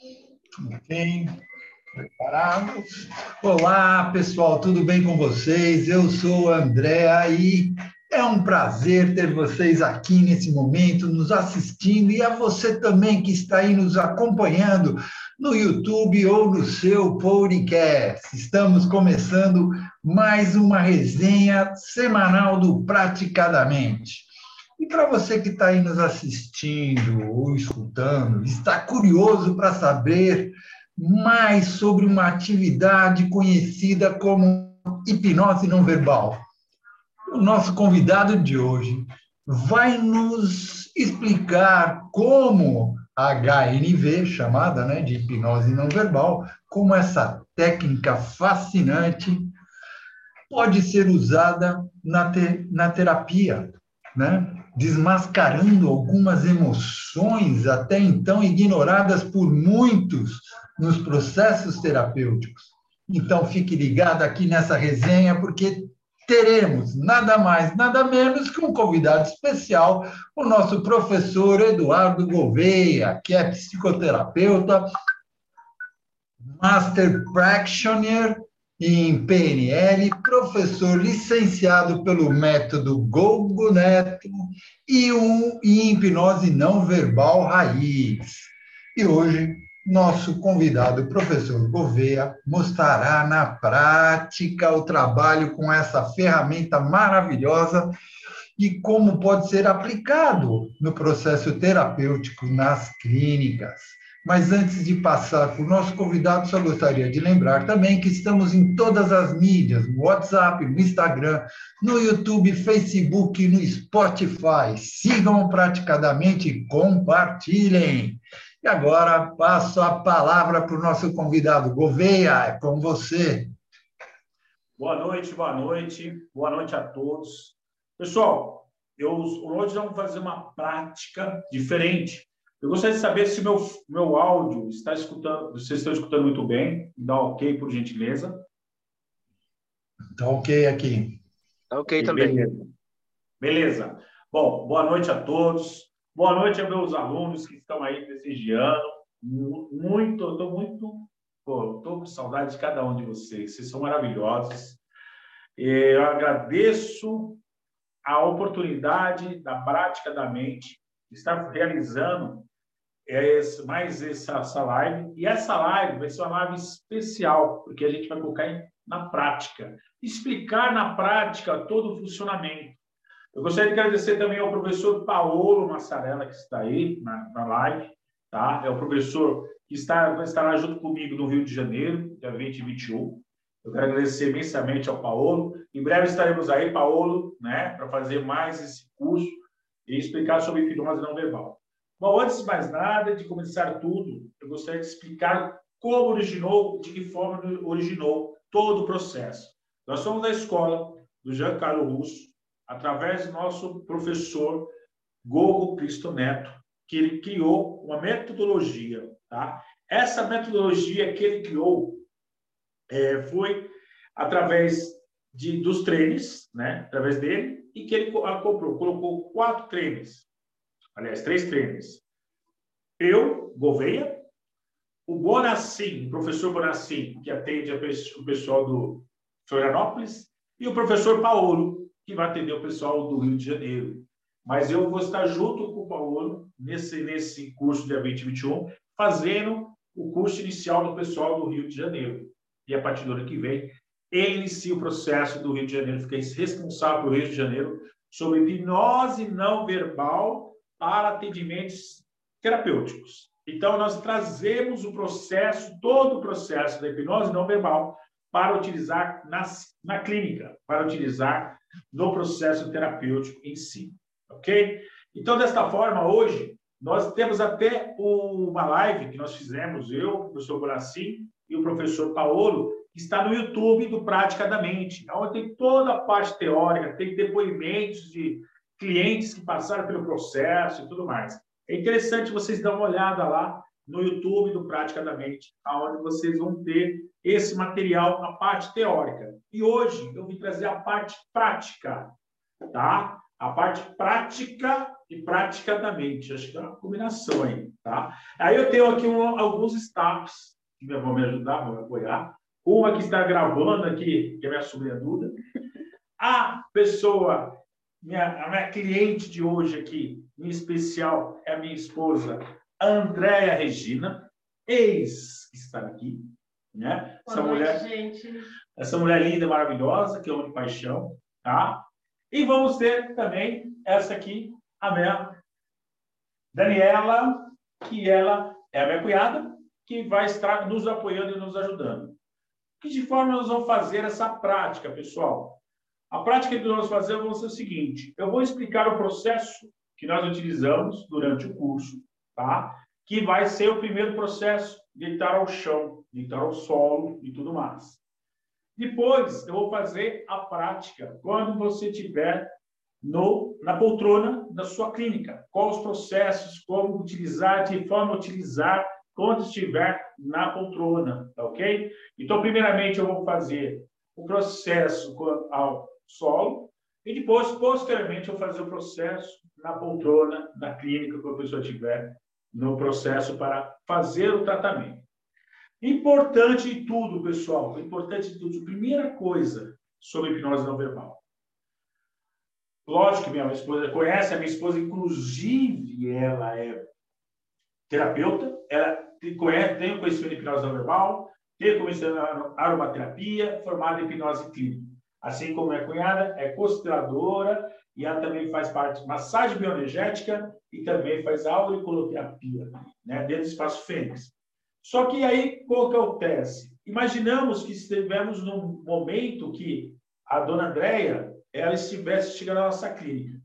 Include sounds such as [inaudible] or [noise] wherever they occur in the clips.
Ok, preparados? Olá, pessoal, tudo bem com vocês? Eu sou o André e é um prazer ter vocês aqui nesse momento, nos assistindo, e a você também que está aí nos acompanhando no YouTube ou no seu podcast. Estamos começando mais uma resenha semanal do Praticadamente. Para você que está aí nos assistindo ou escutando, está curioso para saber mais sobre uma atividade conhecida como hipnose não verbal o nosso convidado de hoje vai nos explicar como a HNV, chamada né, de hipnose não verbal, como essa técnica fascinante pode ser usada na, te, na terapia, né? Desmascarando algumas emoções até então ignoradas por muitos nos processos terapêuticos. Então, fique ligado aqui nessa resenha, porque teremos nada mais, nada menos que um convidado especial, o nosso professor Eduardo Gouveia, que é psicoterapeuta, Master Practitioner em PNL, professor licenciado pelo método Gogo Neto e um em hipnose não verbal raiz. E hoje nosso convidado, professor Gouveia, mostrará na prática o trabalho com essa ferramenta maravilhosa e como pode ser aplicado no processo terapêutico nas clínicas. Mas antes de passar para o nosso convidado, só gostaria de lembrar também que estamos em todas as mídias, no WhatsApp, no Instagram, no YouTube, Facebook, no Spotify. Sigam praticadamente e compartilhem. E agora passo a palavra para o nosso convidado. Gouveia, é com você. Boa noite, boa noite, boa noite a todos. Pessoal, eu, hoje vamos fazer uma prática diferente. Eu gostaria de saber se meu, meu áudio está escutando, vocês estão escutando muito bem. Dá ok, por gentileza. Está ok aqui. Está ok também. Beleza. Beleza. Bom, boa noite a todos. Boa noite a meus alunos que estão aí prestigiando. Muito, estou muito, estou com saudade de cada um de vocês. Vocês são maravilhosos. Eu agradeço a oportunidade da prática da mente, estar realizando esse, mais essa, essa live. E essa live vai ser uma live especial, porque a gente vai colocar na prática, explicar na prática todo o funcionamento. Eu gostaria de agradecer também ao professor Paulo Massarella, que está aí na, na live, tá? É o professor que está, estará junto comigo no Rio de Janeiro, dia 20 e 21. Eu quero agradecer imensamente ao Paulo. Em breve estaremos aí, Paulo, né, para fazer mais esse curso e explicar sobre hipnose não verbal. Bom, antes de mais nada, de começar tudo, eu gostaria de explicar como originou, de que forma originou todo o processo. Nós somos da escola do Jean Carlos Russo, através do nosso professor Gogo Cristo Neto, que ele criou uma metodologia. Tá? Essa metodologia que ele criou é, foi através de, dos treinos, né? através dele, e que ele comprou, colocou quatro treinos, aliás, três treinos. Eu, Gouveia, o Bonacim, professor Bonacim, que atende o pessoal do Florianópolis, e o professor Paulo, que vai atender o pessoal do Rio de Janeiro. Mas eu vou estar junto com o Paulo nesse, nesse curso dia 2021, fazendo o curso inicial do pessoal do Rio de Janeiro. E a partir do ano que vem, ele inicia o processo do Rio de Janeiro, fica responsável pelo Rio de Janeiro sobre hipnose não verbal para atendimentos terapêuticos. Então, nós trazemos o processo, todo o processo da hipnose não verbal para utilizar nas, na clínica, para utilizar no processo terapêutico em si, ok? Então, desta forma, hoje, nós temos até uma live que nós fizemos, eu, o professor Boraci e o professor Paolo, que está no YouTube do Prática da Mente, onde tem toda a parte teórica, tem depoimentos de clientes que passaram pelo processo e tudo mais. É interessante vocês dar uma olhada lá no YouTube do Prática da Mente, aonde vocês vão ter esse material, a parte teórica. E hoje eu vim trazer a parte prática, tá? A parte prática e praticamente. Acho que é uma combinação aí, tá? Aí eu tenho aqui um, alguns staffs que vão me ajudar, vão me apoiar. Uma que está gravando aqui, que é minha sobrinha Duda. A pessoa, minha, a minha cliente de hoje aqui, em especial, é a minha esposa, Andréia Regina, ex que está aqui, né? Boa essa noite, mulher, gente. essa mulher linda, maravilhosa, que eu amo de paixão, tá? E vamos ter também essa aqui, a minha Daniela, que ela é a minha cunhada, que vai estar nos apoiando e nos ajudando. Que de forma nós vamos fazer essa prática, pessoal? A prática que nós vai ser o seguinte: eu vou explicar o processo que nós utilizamos durante o curso, tá? Que vai ser o primeiro processo, deitar ao chão, deitar ao solo e tudo mais. Depois, eu vou fazer a prática quando você tiver no, na poltrona da sua clínica. Quais os processos, como utilizar, de forma utilizar quando estiver na poltrona, tá ok? Então, primeiramente, eu vou fazer o processo ao solo e depois, posteriormente, eu fazer o processo na poltrona da clínica, quando a pessoa estiver no processo para fazer o tratamento. Importante de tudo, pessoal, importante de tudo, primeira coisa sobre hipnose não verbal. Lógico que minha esposa conhece, a minha esposa, inclusive, ela é terapeuta, ela conhece, tem conhecimento de hipnose não verbal, tem conhecimento de aromaterapia, formada em hipnose clínica. Assim como minha cunhada é consteladora e ela também faz parte de massagem bioenergética e também faz auriculoterapia, né, dentro do espaço Fênix. Só que aí, o que acontece? Imaginamos que estivemos num momento que a dona Andréia ela estivesse chegando à nossa clínica.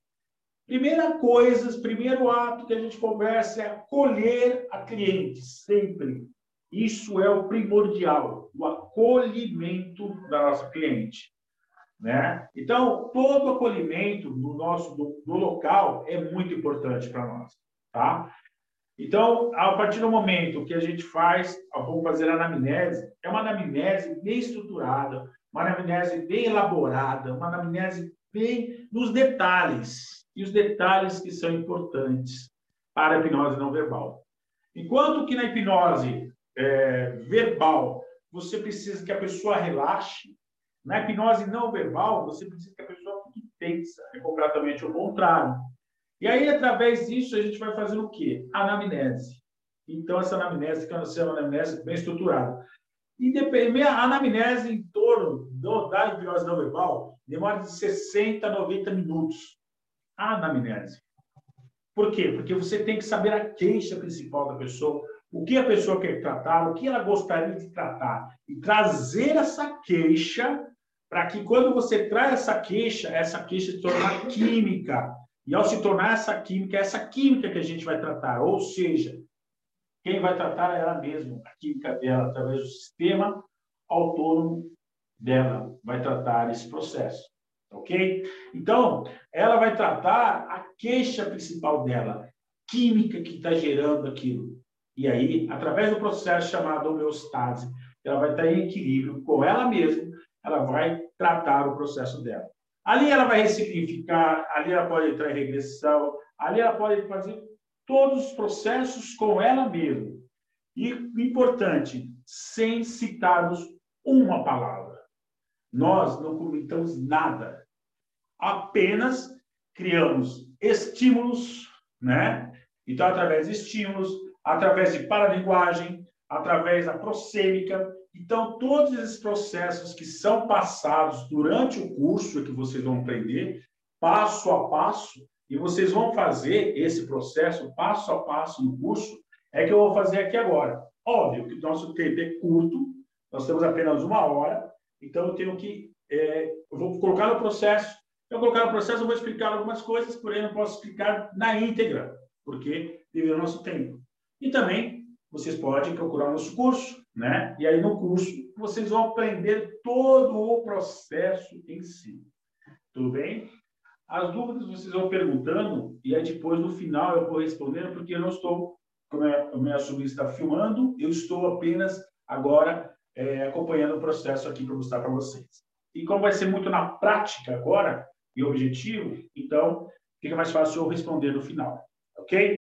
Primeira coisa, primeiro ato que a gente conversa é acolher a cliente, sempre. Isso é o primordial, o acolhimento da nossa cliente. Né? Então, todo acolhimento do nosso do, do local é muito importante para nós. Tá? Então, a partir do momento que a gente faz, vamos fazer a anamnese, é uma anamnese bem estruturada, uma anamnese bem elaborada, uma anamnese bem nos detalhes, e os detalhes que são importantes para a hipnose não verbal. Enquanto que na hipnose é, verbal, você precisa que a pessoa relaxe, na hipnose não verbal, você precisa que a pessoa fique tensa, é completamente o contrário. E aí, através disso, a gente vai fazer o quê? Anamnese. Então, essa anamnese, que é uma anamnese bem estruturada. E a anamnese em torno do, da hipnose não verbal demora de 60 a 90 minutos. A anamnese. Por quê? Porque você tem que saber a queixa principal da pessoa, o que a pessoa quer tratar, o que ela gostaria de tratar, e trazer essa queixa para que quando você traz essa queixa, essa queixa se torne química, e ao se tornar essa química, é essa química que a gente vai tratar, ou seja, quem vai tratar é ela mesma, a química dela, através do sistema autônomo dela, vai tratar esse processo. Ok? Então, ela vai tratar a queixa principal dela, química que está gerando aquilo. E aí, através do processo chamado homeostase, ela vai estar em equilíbrio com ela mesma, ela vai tratar o processo dela. Ali ela vai ressignificar, ali ela pode entrar em regressão, ali ela pode fazer todos os processos com ela mesma. E importante, sem citarmos uma palavra. Nós não comentamos nada. Apenas criamos estímulos, né? Então, através de estímulos, através de paralinguagem, através da prosêmica, então, todos esses processos que são passados durante o curso que vocês vão aprender, passo a passo, e vocês vão fazer esse processo passo a passo no curso, é que eu vou fazer aqui agora. Óbvio que o nosso tempo é curto, nós temos apenas uma hora, então eu tenho que. É, eu vou colocar no processo. Eu colocar no processo, eu vou explicar algumas coisas, porém não posso explicar na íntegra, porque devido ao nosso tempo. E também vocês podem procurar o nosso curso, né? E aí no curso vocês vão aprender todo o processo em si. Tudo bem? As dúvidas vocês vão perguntando e aí depois no final eu vou respondendo porque eu não estou, como a minha sobrinha está filmando, eu estou apenas agora é, acompanhando o processo aqui para mostrar para vocês. E como vai ser muito na prática agora e objetivo, então fica mais fácil eu responder no final. Ok?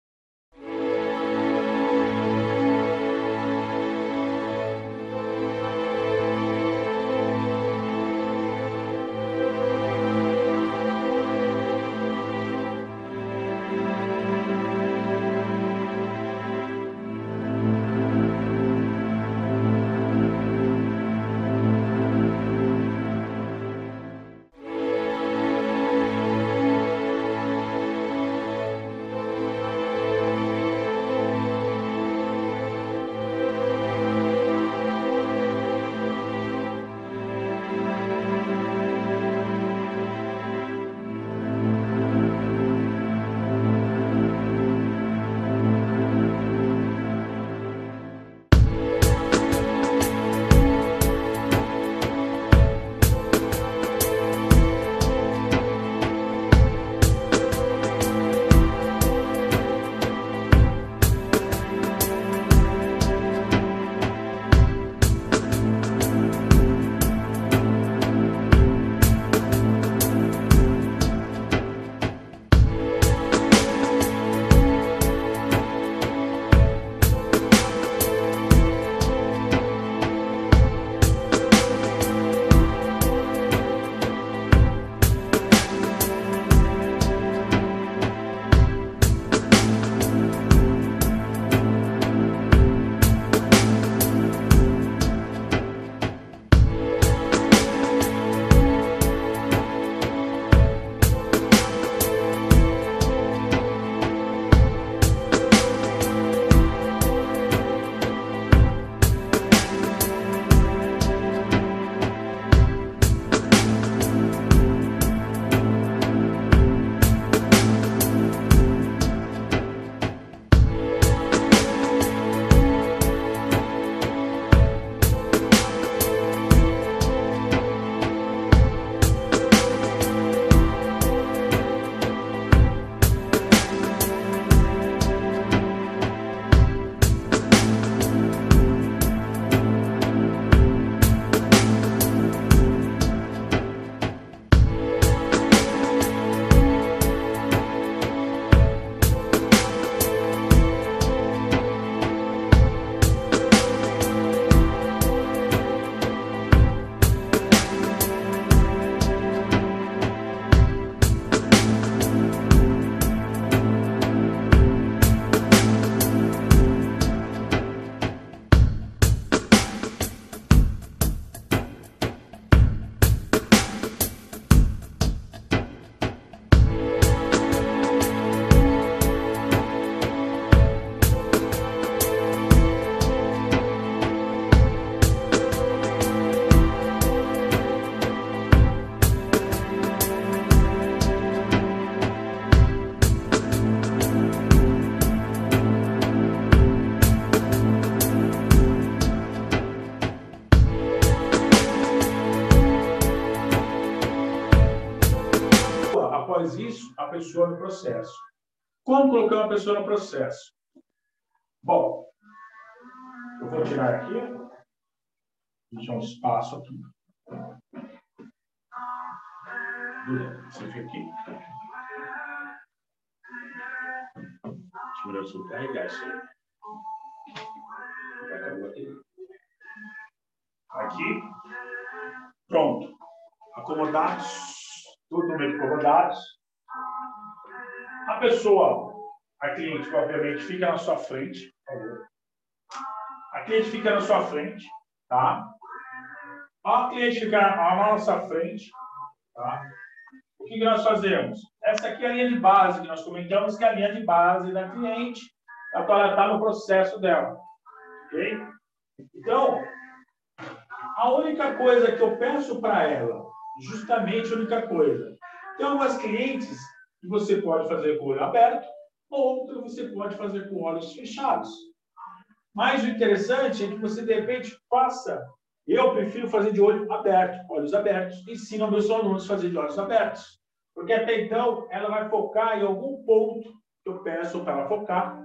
Como colocar uma pessoa no processo? Bom, eu vou tirar aqui, deixar um espaço aqui. Você fica aqui. Deixa eu carregar isso aí. Aqui. Pronto. Acomodados. Tudo no meio acomodados. A pessoa, a cliente, obviamente, fica na sua frente, por favor. A cliente fica na sua frente, tá? A cliente fica na nossa frente, tá? O que nós fazemos? Essa aqui é a linha de base que nós comentamos, que é a linha de base da cliente, a qual ela está no processo dela. Ok? Então, a única coisa que eu peço para ela, justamente a única coisa, tem algumas clientes que você pode fazer com o olho aberto, ou você pode fazer com olhos fechados. Mas o interessante é que você, de repente, faça. Eu prefiro fazer de olho aberto, olhos abertos. Ensino meus alunos a fazer de olhos abertos. Porque até então, ela vai focar em algum ponto que eu peço para ela focar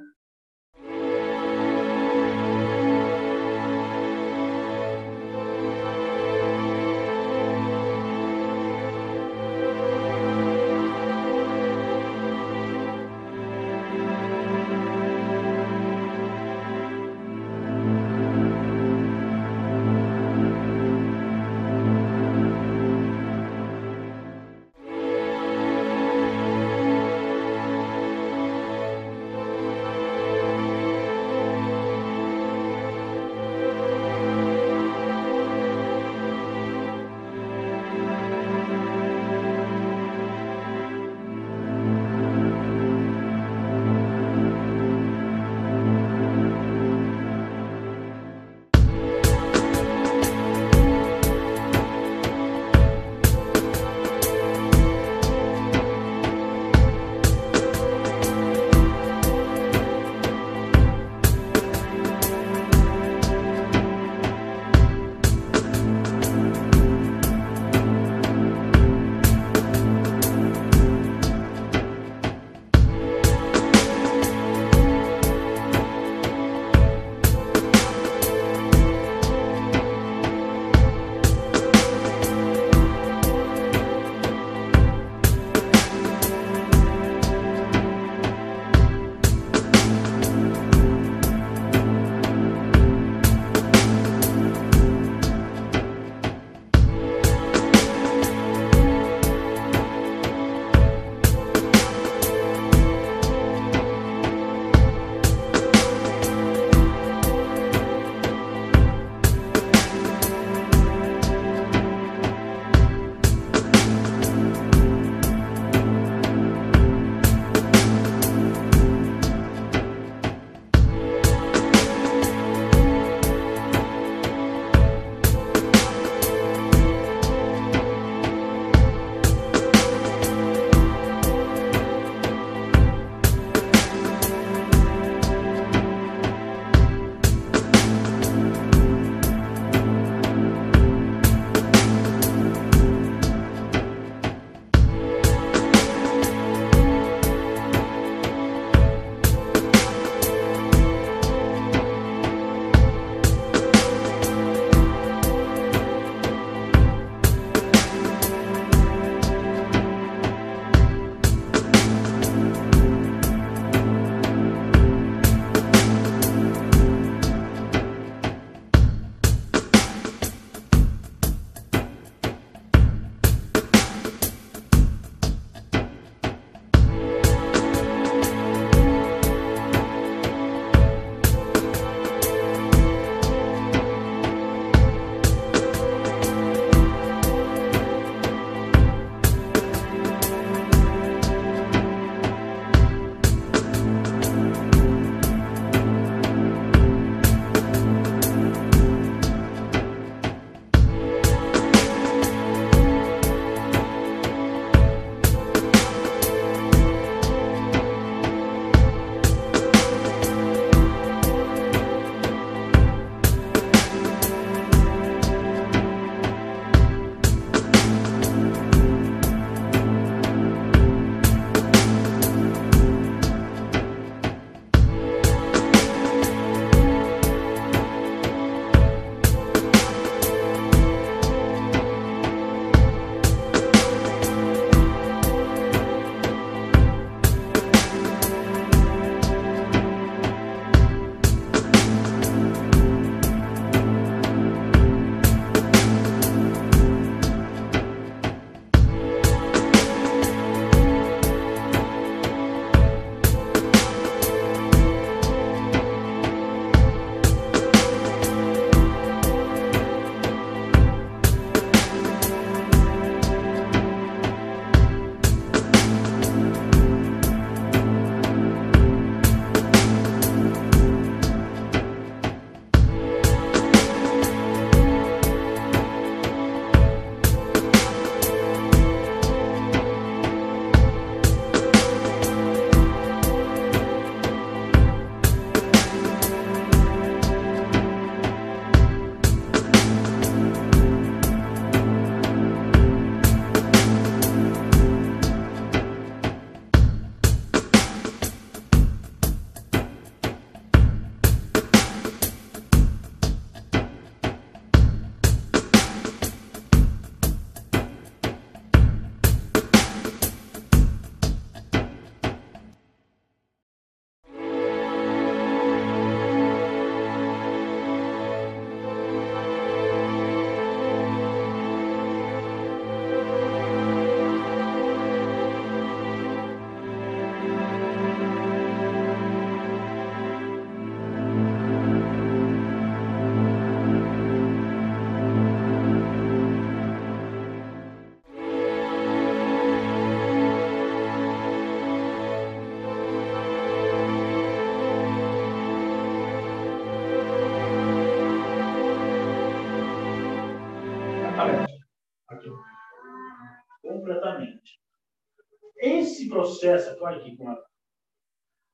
processo, olha aqui como ela.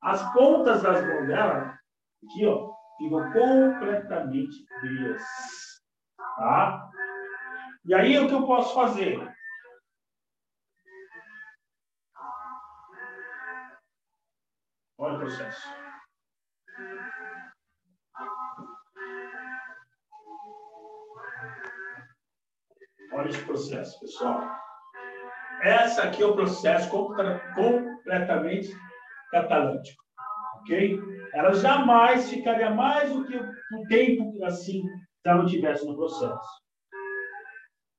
As pontas das mãos dela, aqui, ó, ficam completamente frias. Tá? E aí, o que eu posso fazer? Olha o processo. Olha esse processo, pessoal. Essa aqui é o processo completamente catalítico. Ok? Ela jamais ficaria mais do que o tempo assim se ela não estivesse no processo.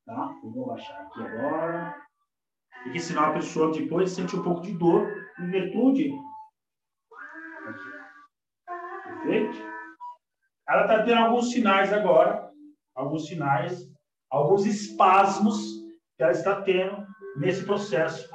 Tá? Eu vou baixar aqui agora. Porque senão a pessoa depois sente um pouco de dor em virtude Perfeito? Ela está tendo alguns sinais agora, alguns sinais, alguns espasmos que ela está tendo nesse processo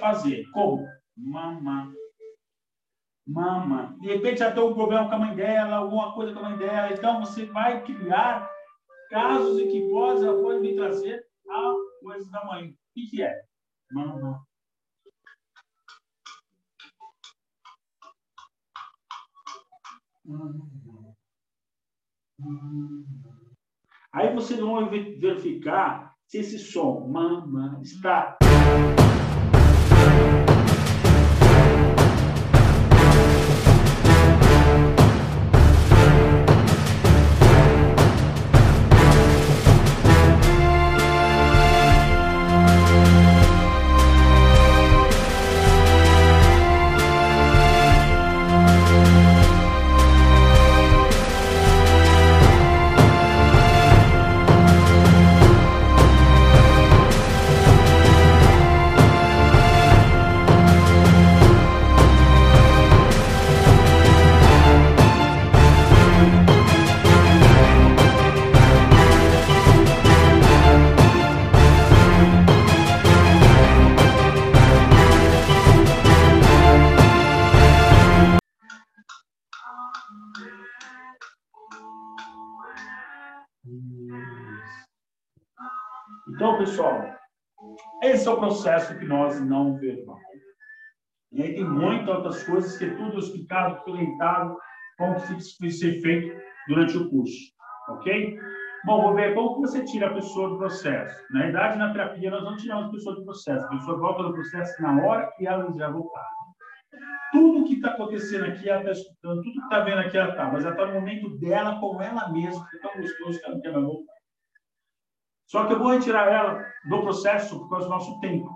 fazer? Como? Mama. Mama. De repente já tem um problema com a mãe dela, alguma coisa com a mãe dela. Então você vai criar casos em que pode, ela pode vir trazer a coisa da mãe. O que, que é? Mama. Aí você vai verificar se esse som mama está pessoal, esse é o processo de hipnose não verbal. E aí tem muitas outras coisas que é tudo explicado, tudo orientado, como que ser feito durante o curso. Ok? Bom, vou ver como que você tira a pessoa do processo. Na verdade, na terapia, nós não tiramos a pessoa do processo. A pessoa volta do processo na hora que ela já voltar. Tudo que está acontecendo aqui, ela está escutando, tudo que está vendo aqui, ela está. Mas ela está no momento dela com ela mesma, que é tão gostoso que ela não quer mais voltar. Só que eu vou retirar ela do processo por causa do nosso tempo.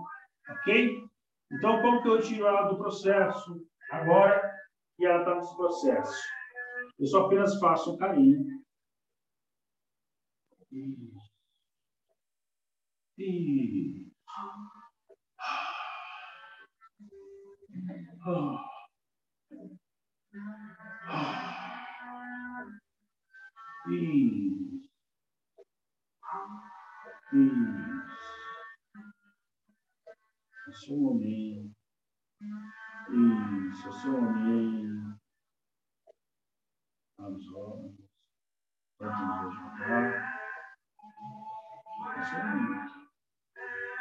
Ok? Então, como que eu tiro ela do processo agora que ela está nesse processo? Eu só apenas faço um carinho e, e, Isso, momento. Isso, um momento. As olhos. Pode nos ajudar.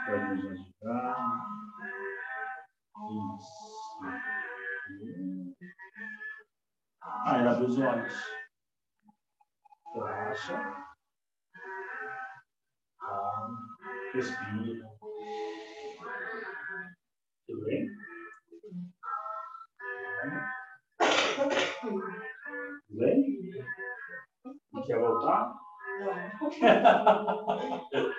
Pode nos ajudar. Isso. Ah, ela abre os olhos. Relaxa. Respira. Tudo bem? Tudo bem? Quer voltar? [laughs]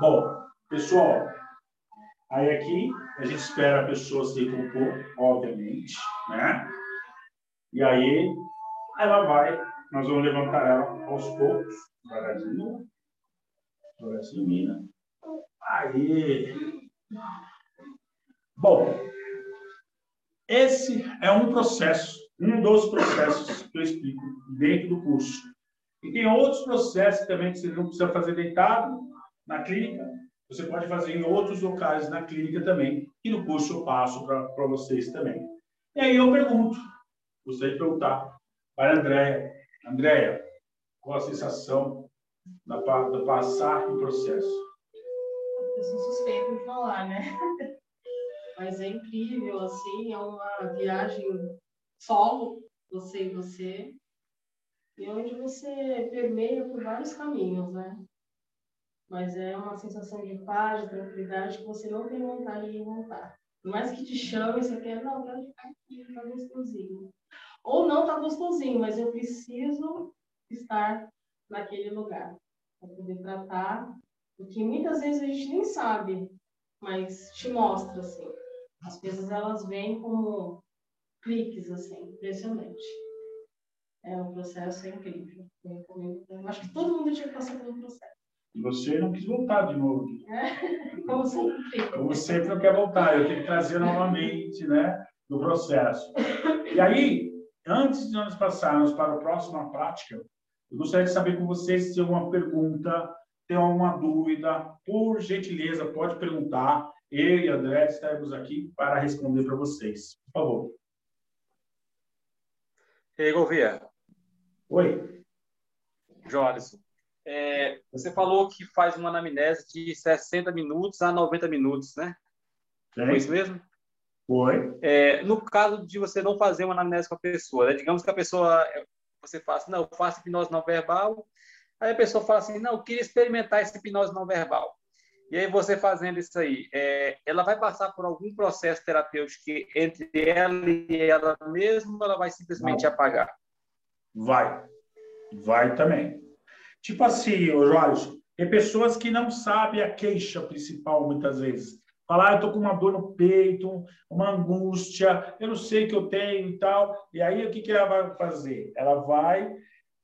Bom, pessoal, aí aqui a gente espera a pessoa se recompor, obviamente, né? E aí ela vai, nós vamos levantar ela aos poucos, devagarzinho, devagarzinho, né? Aí. Bom, esse é um processo um dos processos que eu explico dentro do curso. E tem outros processos também que você não precisa fazer deitado na clínica, você pode fazer em outros locais na clínica também, e no curso eu passo para vocês também. E aí eu pergunto, gostaria de perguntar para a Andréia. Andréia, qual a sensação da, da passar o processo? Eu sou suspeita em falar, né? [laughs] Mas é incrível, assim, é uma viagem solo, você e você, e onde você permeia por vários caminhos, né? Mas é uma sensação de paz, de tranquilidade que você não tem vontade de voltar. Por mais que te chame, você quer, não, quero ficar aqui, tá gostosinho. Ou não tá gostosinho, mas eu preciso estar naquele lugar para poder tratar, porque muitas vezes a gente nem sabe, mas te mostra assim. As coisas elas vêm como cliques, assim, impressionante. É um processo incrível. Eu acho que todo mundo tinha que passar pelo processo. E você não quis voltar de novo. É, [laughs] como sempre. Como sempre não quer voltar, eu tenho que trazer novamente, né, do processo. E aí, antes de nós passarmos para a próxima prática, eu gostaria de saber com vocês se tem alguma pergunta, tem alguma dúvida, por gentileza, pode perguntar. Eu e André estaremos aqui para responder para vocês. Por favor. E aí, Gouveia? Oi. Jolison, é, você falou que faz uma anamnese de 60 minutos a 90 minutos, né? Sim. Foi isso mesmo? Foi. É, no caso de você não fazer uma anamnese com a pessoa, né? digamos que a pessoa, você fala assim, não, eu faço hipnose não verbal, aí a pessoa fala assim, não, eu queria experimentar esse hipnose não verbal. E aí você fazendo isso aí, é, ela vai passar por algum processo terapêutico entre ela e ela mesma ela vai simplesmente Não. apagar? Vai. Vai também. Tipo assim, Jorge, tem pessoas que não sabem a queixa principal muitas vezes. Falar, ah, eu tô com uma dor no peito, uma angústia, eu não sei o que eu tenho e tal. E aí, o que, que ela vai fazer? Ela vai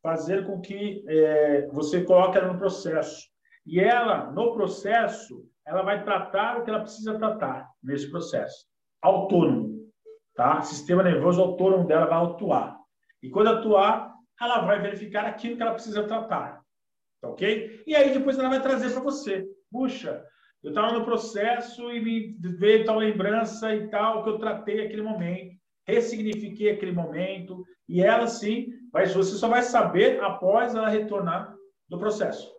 fazer com que é, você coloque ela no processo. E ela, no processo, ela vai tratar o que ela precisa tratar nesse processo. Autônomo, tá? O sistema nervoso autônomo dela vai atuar. E quando atuar, ela vai verificar aquilo que ela precisa tratar. Tá ok? E aí depois ela vai trazer para você. Puxa, eu estava no processo e me veio tal lembrança e tal que eu tratei aquele momento, ressignifiquei aquele momento. E ela sim, mas você só vai saber após ela retornar do processo.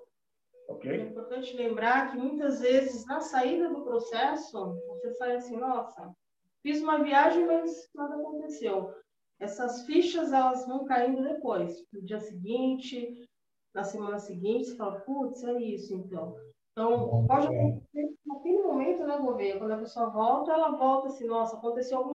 Ok. É importante lembrar que muitas vezes na saída do processo, você sai assim, nossa, fiz uma viagem, mas nada aconteceu. Essas fichas elas vão caindo depois, no dia seguinte, na semana seguinte, você fala, putz, é isso então. Então, pode acontecer naquele momento, né, Gouveia? Quando a pessoa volta, ela volta assim, nossa, aconteceu alguma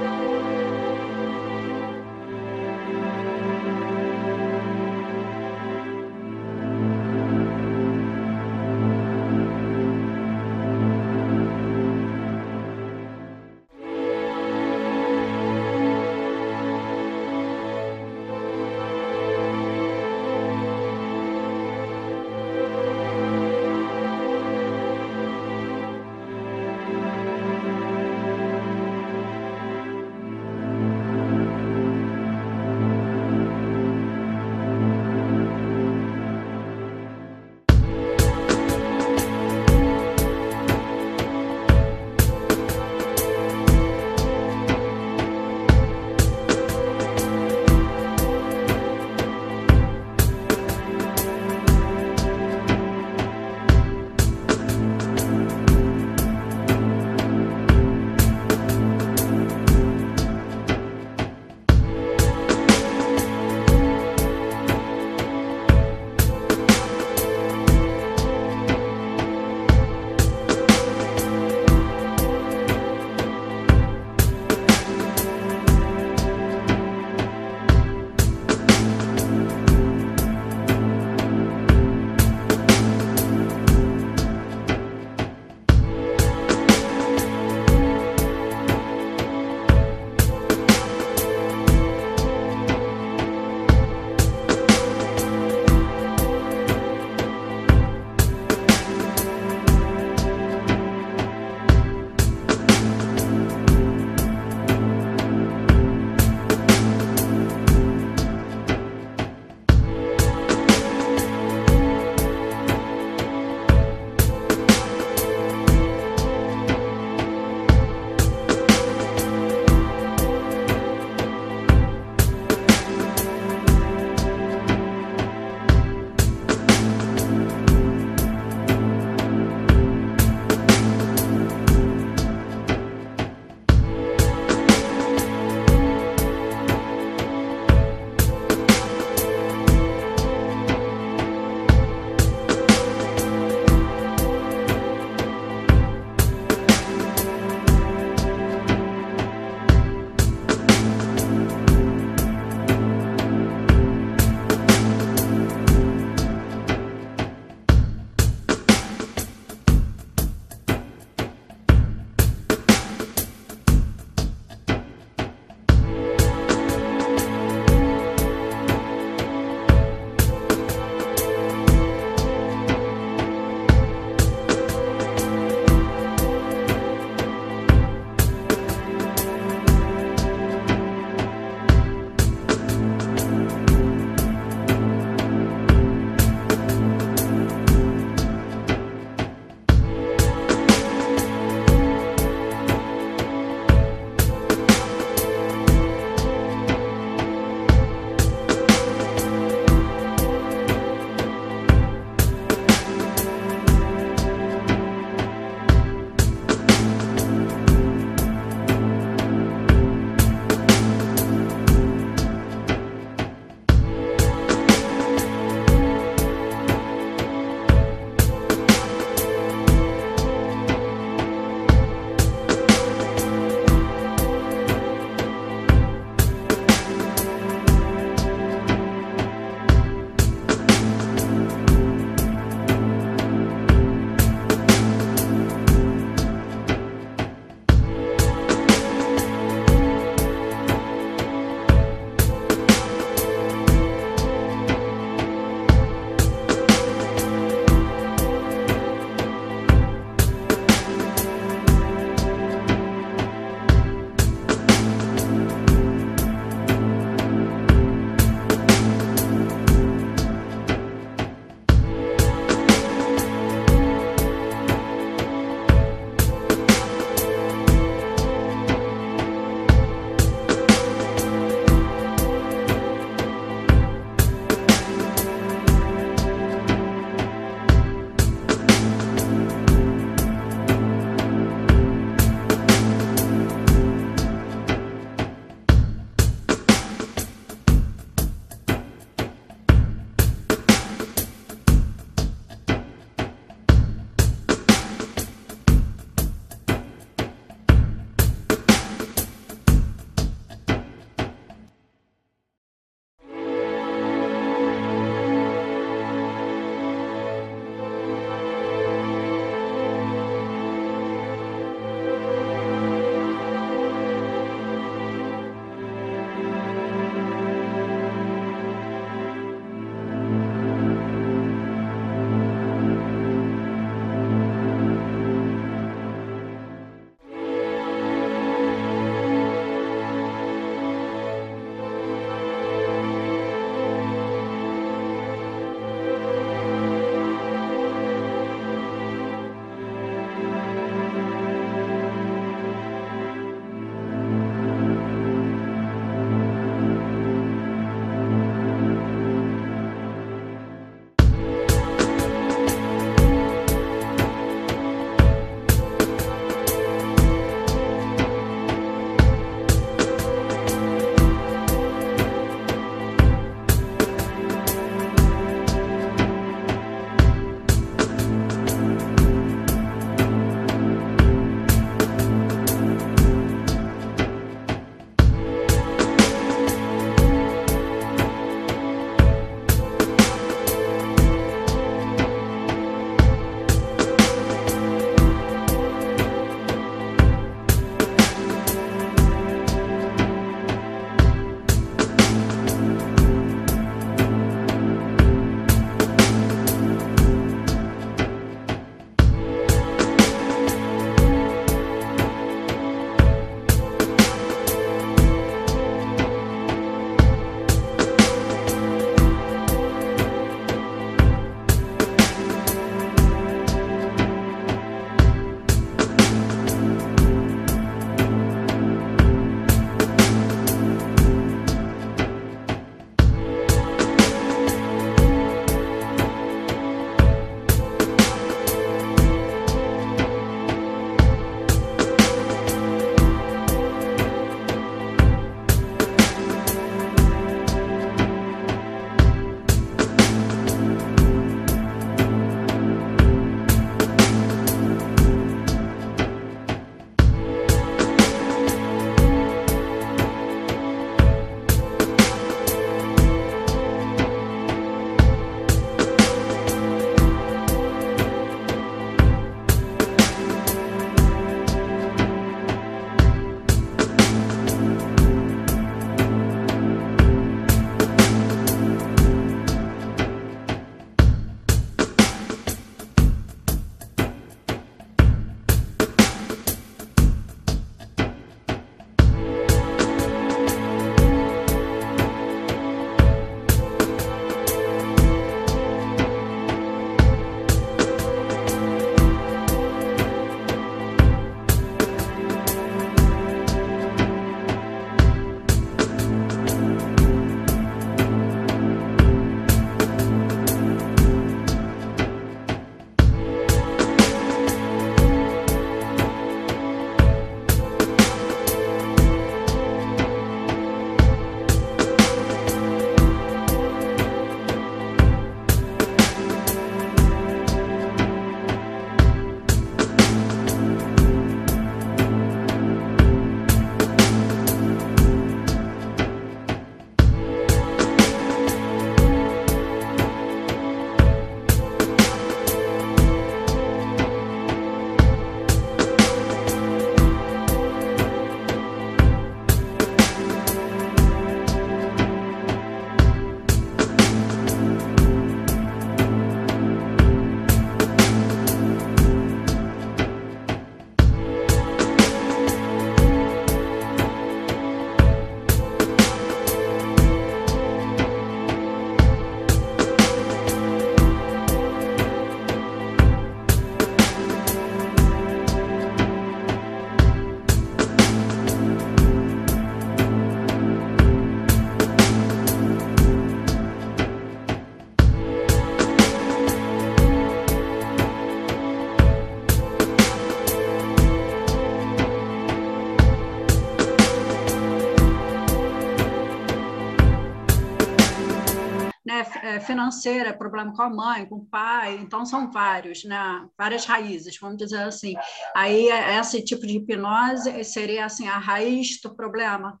é, financeira, é problema com a mãe, com o pai, então são vários, né? Várias raízes, vamos dizer assim. Aí esse tipo de hipnose seria assim a raiz do problema.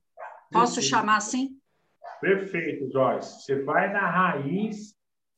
Posso Perfeito. chamar assim? Perfeito, Joyce. Você vai na raiz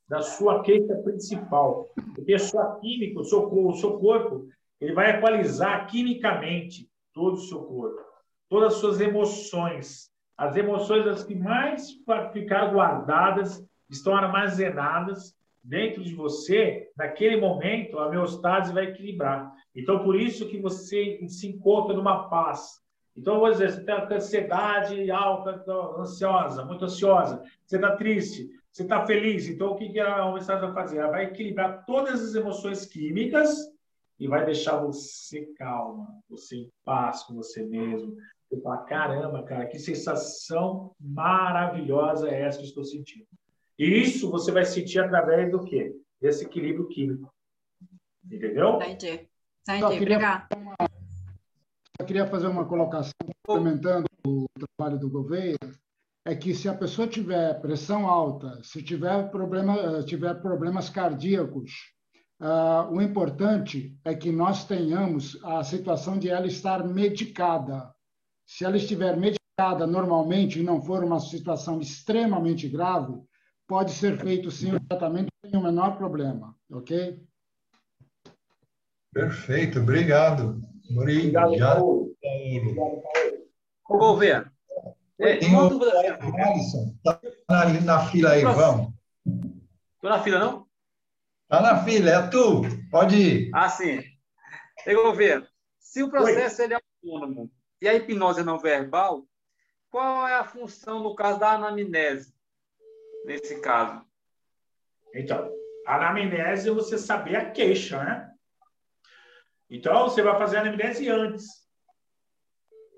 da sua queixa principal, porque a sua química, o seu, o seu corpo, ele vai equalizar quimicamente todo o seu corpo, todas as suas emoções, as emoções as que mais ficaram guardadas, estão armazenadas dentro de você, naquele momento, a homeostase vai equilibrar. Então, por isso que você se encontra numa paz. Então, vou dizer, você tem ansiedade alta, ansiosa, muito ansiosa, você está triste, você está feliz. Então, o que a homeostase vai fazer? Ela vai equilibrar todas as emoções químicas e vai deixar você calma, você em paz com você mesmo, você fala, caramba, cara, que sensação maravilhosa é essa que eu estou sentindo. E isso você vai sentir através do quê? Desse equilíbrio químico. Entendeu? Entendi. Entendi, obrigado. Eu queria fazer uma colocação complementando o trabalho do Gouveia, é que se a pessoa tiver pressão alta, se tiver, problema, tiver problemas cardíacos, uh, o importante é que nós tenhamos a situação de ela estar medicada. Se ela estiver medicada normalmente e não for uma situação extremamente grave, pode ser feito sim o tratamento sem o menor problema, ok? Perfeito, obrigado. Obrigado, Já... Paulo. Ô, Gouveia, é, Tem uma dúvida. Alisson, tá na, na fila aí, vamos. Estou na fila, não? Tá na fila, é tu. Pode ir. Ah, sim. Ei, Gouveia, se o processo ele é autônomo, e a hipnose não verbal, qual é a função no caso da anamnese, nesse caso? Então, a anamnese é você saber a queixa, né? Então, você vai fazer a anamnese antes.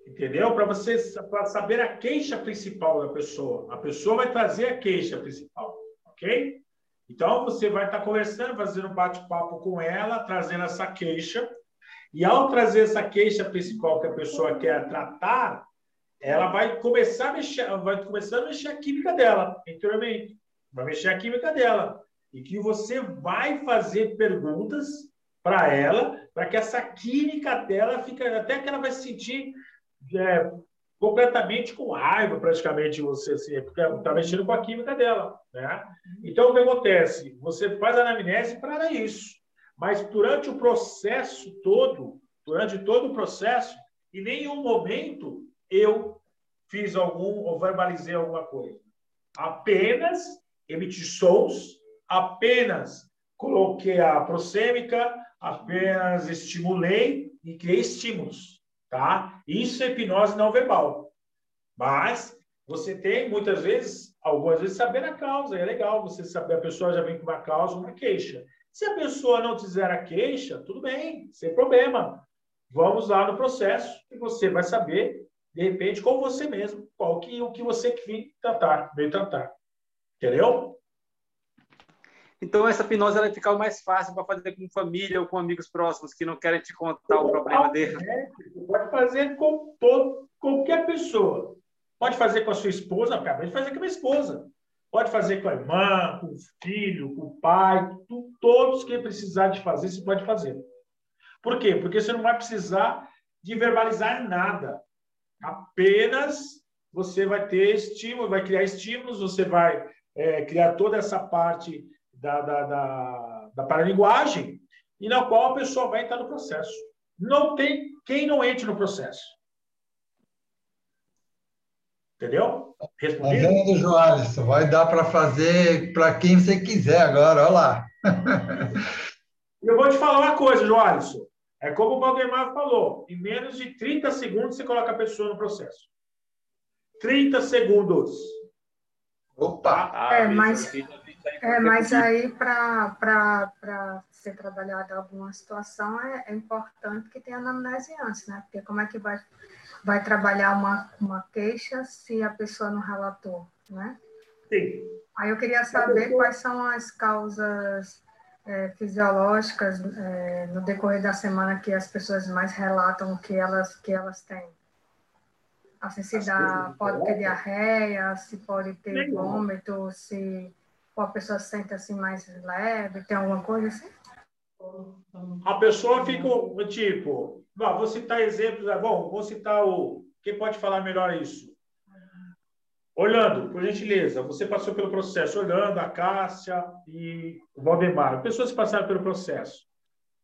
Entendeu? Para você pra saber a queixa principal da pessoa. A pessoa vai trazer a queixa principal, ok? Então, você vai estar conversando, fazendo um bate-papo com ela, trazendo essa queixa. E ao trazer essa queixa principal que a pessoa quer tratar, ela vai começar a mexer, vai começar a mexer a química dela interiormente. Vai mexer a química dela. E que você vai fazer perguntas para ela, para que essa química dela fique, até que ela vai se sentir é, completamente com raiva, praticamente, você, assim, porque está mexendo com a química dela. Né? Então, o que acontece? Você faz a anamnese para isso. Mas durante o processo todo, durante todo o processo, em nenhum momento eu fiz algum ou verbalizei alguma coisa. Apenas emiti sons, apenas coloquei a prosêmica, apenas estimulei e criei estímulos, tá? Isso é hipnose não verbal. Mas você tem muitas vezes, algumas vezes saber a causa, é legal você saber a pessoa já vem com uma causa, uma queixa. Se a pessoa não fizer a queixa, tudo bem, sem problema. Vamos lá no processo e você vai saber, de repente, com você mesmo, qual que, o que você quer tratar, veio tratar. Entendeu? Então, essa hipnose ela fica mais fácil para fazer com família ou com amigos próximos que não querem te contar o problema dele. Pode fazer com todo, qualquer pessoa. Pode fazer com a sua esposa, acabei de fazer com a minha esposa. Pode fazer com a irmã, com o filho, com o pai, todos que precisar de fazer, você pode fazer. Por quê? Porque você não vai precisar de verbalizar nada. Apenas você vai ter estímulo, vai criar estímulos, você vai é, criar toda essa parte da, da, da, da paralinguagem, e na qual a pessoa vai entrar no processo. Não tem quem não entre no processo. Entendeu? Respondido? Tá vendo, Joalisson? Vai dar para fazer para quem você quiser agora, olha lá. Eu vou te falar uma coisa, Joalisson. É como o Valdemar falou, em menos de 30 segundos você coloca a pessoa no processo. 30 segundos. Opa! Ah, é, mas, é, mas aí para ser trabalhada alguma situação é, é, importante que tenha anamnese antes, né? Porque como é que vai vai trabalhar uma, uma queixa se a pessoa não relatou, né? Sim. Aí eu queria saber quais são as causas é, fisiológicas é, no decorrer da semana que as pessoas mais relatam que elas, que elas têm. Assim, se dá, pode ter diarreia, se pode ter vômito, se a pessoa se sente assim mais leve? Tem alguma coisa assim? A pessoa fica, tipo, vou citar exemplos, é bom, vou citar o. Quem pode falar melhor isso? Orlando, por gentileza, você passou pelo processo. Orlando, a Cássia e o Valdemar. Pessoas que passaram pelo processo.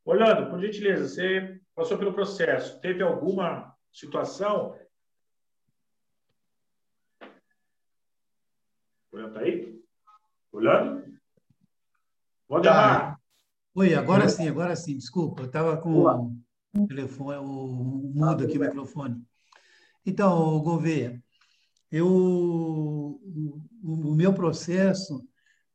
Orlando, por gentileza, você passou pelo processo. Teve alguma situação? Orlando, tá aí? Orlando? Valdemar. Tá. Oi, agora sim, agora sim. Desculpa, eu estava com o telefone, o mudo aqui o microfone. Então, Gouveia, eu, o, o meu processo,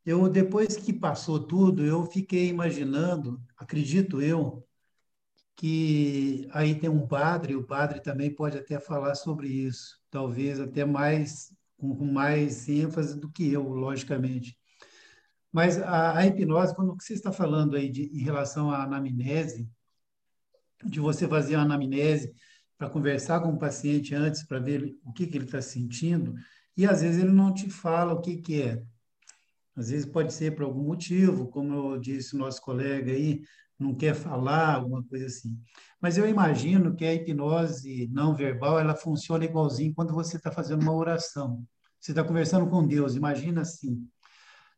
eu depois que passou tudo, eu fiquei imaginando, acredito eu, que aí tem um padre, o padre também pode até falar sobre isso, talvez até mais com mais ênfase do que eu, logicamente. Mas a, a hipnose, quando você está falando aí de, em relação à anamnese, de você fazer uma anamnese para conversar com o paciente antes, para ver o que, que ele está sentindo, e às vezes ele não te fala o que, que é. Às vezes pode ser por algum motivo, como eu disse o nosso colega aí, não quer falar, alguma coisa assim. Mas eu imagino que a hipnose não verbal, ela funciona igualzinho quando você está fazendo uma oração. Você está conversando com Deus, imagina assim.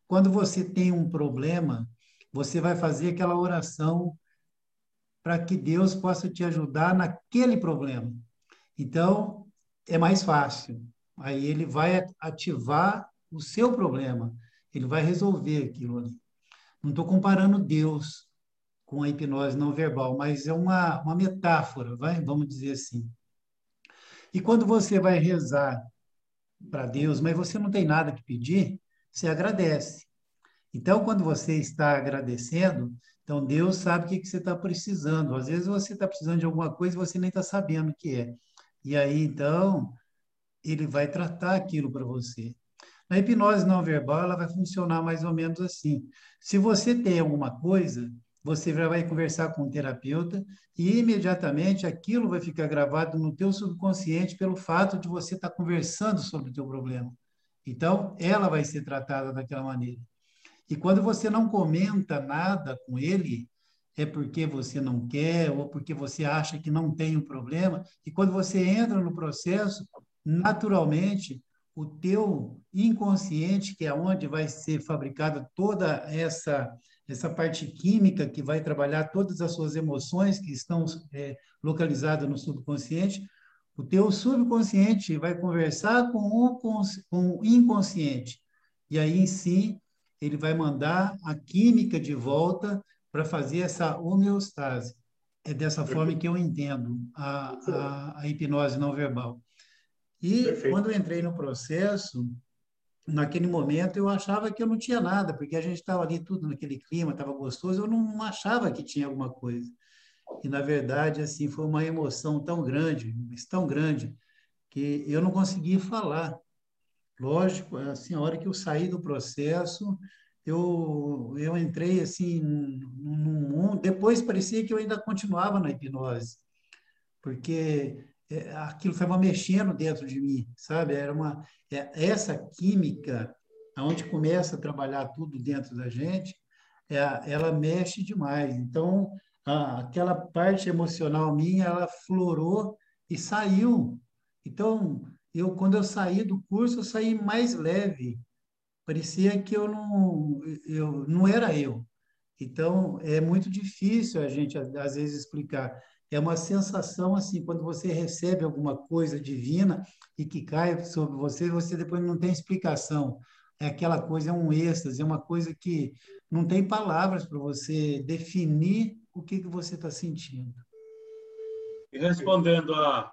Quando você tem um problema, você vai fazer aquela oração para que Deus possa te ajudar naquele problema. Então, é mais fácil. Aí ele vai ativar o seu problema, ele vai resolver aquilo ali. Não estou comparando Deus com a hipnose não verbal, mas é uma, uma metáfora, vai? vamos dizer assim. E quando você vai rezar para Deus, mas você não tem nada que pedir, você agradece. Então, quando você está agradecendo, então, Deus sabe o que, que você está precisando. Às vezes você está precisando de alguma coisa e você nem está sabendo o que é. E aí, então, ele vai tratar aquilo para você. Na hipnose não verbal, ela vai funcionar mais ou menos assim. Se você tem alguma coisa, você já vai conversar com o terapeuta e imediatamente aquilo vai ficar gravado no teu subconsciente pelo fato de você estar tá conversando sobre o teu problema. Então, ela vai ser tratada daquela maneira. E quando você não comenta nada com ele, é porque você não quer ou porque você acha que não tem um problema. E quando você entra no processo, naturalmente, o teu inconsciente, que é onde vai ser fabricada toda essa essa parte química que vai trabalhar todas as suas emoções que estão é, localizadas no subconsciente, o teu subconsciente vai conversar com o, com o inconsciente. E aí, em si, ele vai mandar a química de volta para fazer essa homeostase. É dessa forma que eu entendo a, a, a hipnose não verbal. E Perfeito. quando eu entrei no processo, naquele momento eu achava que eu não tinha nada, porque a gente estava ali tudo naquele clima, estava gostoso, eu não achava que tinha alguma coisa. E na verdade, assim, foi uma emoção tão grande, tão grande, que eu não consegui falar. Lógico, assim, a hora que eu saí do processo, eu, eu entrei assim num mundo. Depois parecia que eu ainda continuava na hipnose, porque é, aquilo estava mexendo dentro de mim, sabe? Era uma é, essa química, aonde começa a trabalhar tudo dentro da gente, é, ela mexe demais. Então, a, aquela parte emocional minha, ela florou e saiu. Então, eu quando eu saí do curso, eu saí mais leve. Parecia que eu não, eu não era eu. Então, é muito difícil a gente, às vezes, explicar. É uma sensação assim, quando você recebe alguma coisa divina e que cai sobre você, você depois não tem explicação. É aquela coisa, é um êxtase, é uma coisa que não tem palavras para você definir o que, que você está sentindo. E respondendo a,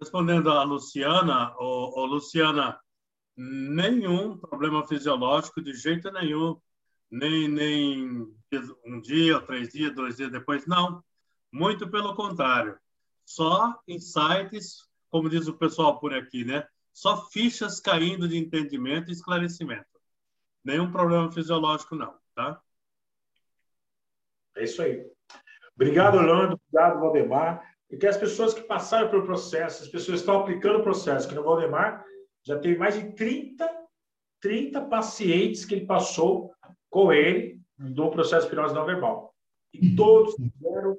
Respondendo a Luciana, ô, ô, Luciana, nenhum problema fisiológico de jeito nenhum, nem, nem um dia, três dias, dois dias depois, não. Muito pelo contrário. Só insights, como diz o pessoal por aqui, né? Só fichas caindo de entendimento e esclarecimento. Nenhum problema fisiológico, não, tá? É isso aí. Obrigado, Orlando. Obrigado, Valdemar. Porque as pessoas que passaram pelo processo, as pessoas estão aplicando o processo, que no Valdemar já teve mais de 30 30 pacientes que ele passou com ele do processo de não verbal. E todos tiveram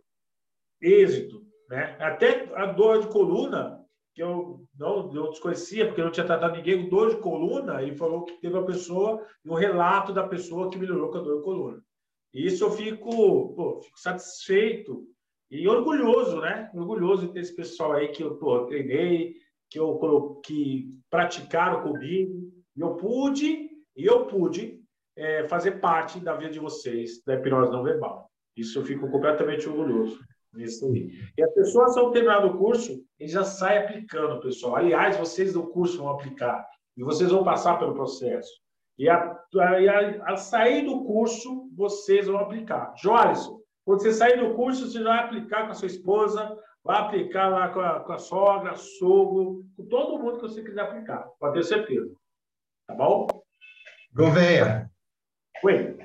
êxito. Né? Até a dor de coluna, que eu não eu desconhecia, porque eu não tinha tratado ninguém com dor de coluna, ele falou que teve uma pessoa, um relato da pessoa que melhorou com a dor de coluna. E isso eu fico, pô, fico satisfeito e orgulhoso, né? Orgulhoso de ter esse pessoal aí que eu pô, treinei, que eu que praticaram comigo, e eu pude, e eu pude é, fazer parte da vida de vocês, da hipnose não verbal. Isso eu fico completamente orgulhoso. Isso aí. E as pessoas, ao terminar o curso, eles já saem aplicando, pessoal. Aliás, vocês do curso vão aplicar. E vocês vão passar pelo processo. E a, a, a sair do curso, vocês vão aplicar. Joalisson, quando você sair do curso, você vai aplicar com a sua esposa, vai aplicar lá com a, com a sogra, sogro, com todo mundo que você quiser aplicar. Pode ter certeza. Tá bom? Gouveia. Oi.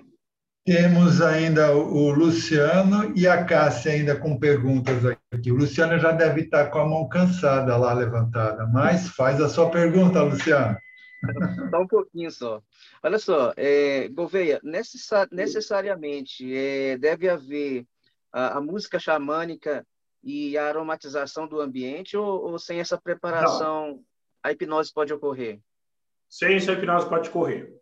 Temos ainda o Luciano e a Cássia ainda com perguntas aqui. O Luciano já deve estar com a mão cansada lá levantada, mas faz a sua pergunta, Luciano. [laughs] Só um pouquinho só. Olha só, é, Gouveia, necessari necessariamente é, deve haver a, a, música xamânica e a aromatização do ambiente ou, ou sem essa preparação Não. a hipnose pode ocorrer? Sem isso a hipnose pode ocorrer.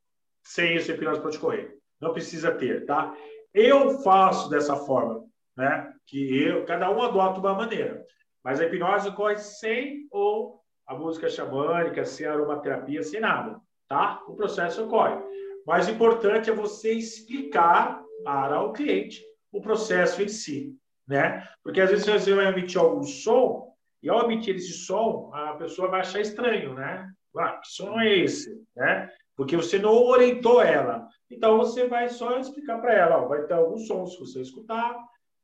Sem isso a hipnose pode ocorrer. Não precisa ter, tá? Eu faço dessa forma, né? Que eu, cada um adota uma maneira. Mas a hipnose ocorre sem ou a música xamânica, sem aromaterapia, sem nada, tá? O processo ocorre. Mas importante é você explicar para o cliente o processo em si, né? Porque às vezes você vai emitir algum som e ao emitir esse som, a pessoa vai achar estranho, né? Ah, que som é esse, né? Porque você não orientou ela. Então você vai só explicar para ela, ó, vai ter alguns sons que você escutar,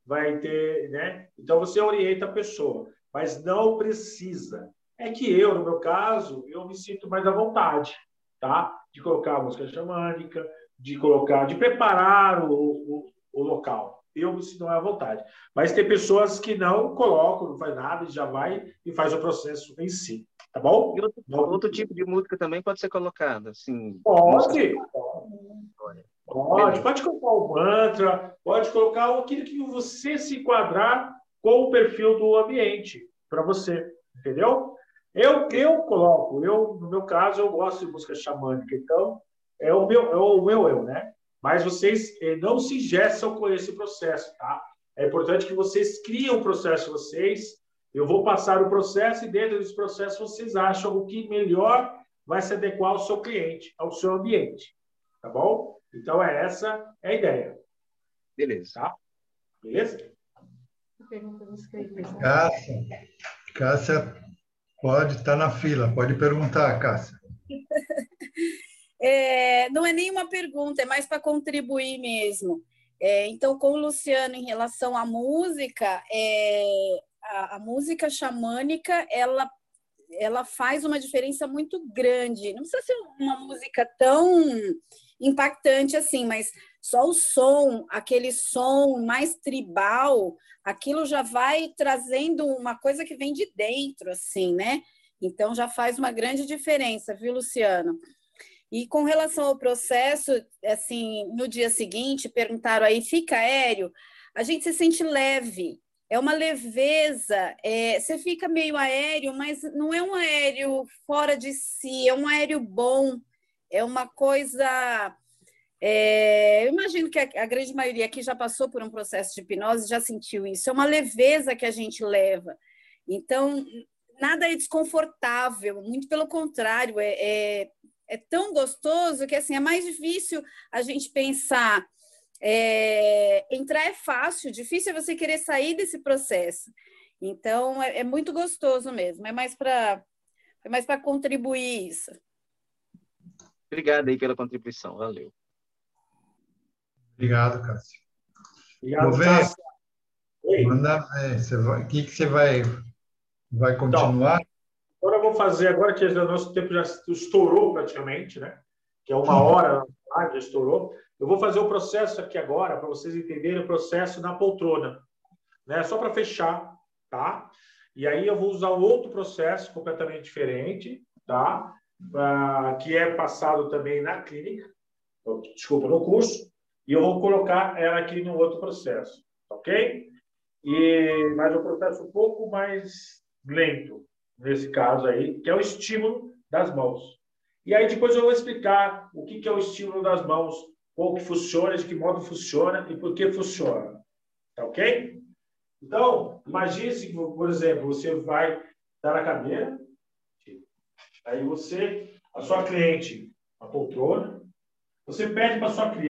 vai ter, né? Então você orienta a pessoa, mas não precisa. É que eu, no meu caso, eu me sinto mais à vontade, tá? De colocar a música xamânica, de colocar, de preparar o, o, o local. Eu me sinto mais à vontade. Mas tem pessoas que não colocam, não faz nada, já vai e faz o processo em si. Tá bom? E outro, outro tipo de música também pode ser colocada, assim. Pode. Pode, pode colocar o mantra, pode colocar aquilo que você se enquadrar com o perfil do ambiente para você, entendeu? Eu, eu coloco, eu, no meu caso, eu gosto de música xamânica, então é o meu, é o meu eu, né? Mas vocês eh, não se ingessam com esse processo, tá? É importante que vocês criem um processo vocês. Eu vou passar o processo e dentro desse processo vocês acham o que melhor vai se adequar ao seu cliente, ao seu ambiente, tá bom? Então é essa é a ideia. Beleza. Tá? Beleza? Cássia, Cássia Pode, está na fila, pode perguntar, Cássia. [laughs] é, não é nenhuma pergunta, é mais para contribuir mesmo. É, então, com o Luciano, em relação à música, é, a, a, música xamânica, ela, ela faz uma diferença muito grande. Não precisa ser uma música tão impactante assim, mas só o som, aquele som mais tribal, aquilo já vai trazendo uma coisa que vem de dentro, assim, né? Então já faz uma grande diferença, viu, Luciano? E com relação ao processo, assim, no dia seguinte, perguntaram aí, fica aéreo? A gente se sente leve, é uma leveza, é, você fica meio aéreo, mas não é um aéreo fora de si, é um aéreo bom, é uma coisa é, eu imagino que a, a, grande maioria aqui já passou por um processo de hipnose, já sentiu isso. É uma leveza que a gente leva. Então, nada é desconfortável, muito pelo contrário, é, é, é tão gostoso que assim é mais difícil a gente pensar. É, entrar é fácil, difícil é você querer sair desse processo. Então, é, é muito gostoso mesmo. É mais para é mais contribuir isso. Obrigado aí pela contribuição, valeu. Obrigado, Cássio. Obrigado, Vou ver, Cássio. Manda Você vai, o que, que você vai, vai então, continuar? Então, agora eu vou fazer, agora que o nosso tempo já estourou praticamente, né? Que é uma hora, já estourou. Eu vou fazer o processo aqui agora, para vocês entenderem o processo na poltrona. Né? Só para fechar, tá? E aí eu vou usar outro processo completamente diferente, tá? ah, que é passado também na clínica, desculpa, no curso, e eu vou colocar ela aqui no outro processo, ok? E, mas é um processo um pouco mais lento, nesse caso aí, que é o estímulo das mãos. E aí depois eu vou explicar o que, que é o estímulo das mãos, como que funciona, de que modo funciona e por que funciona. Tá ok? Então, imagine se, por exemplo, você vai estar na cadeira, aí você, a sua cliente, a poltrona, você pede para sua cliente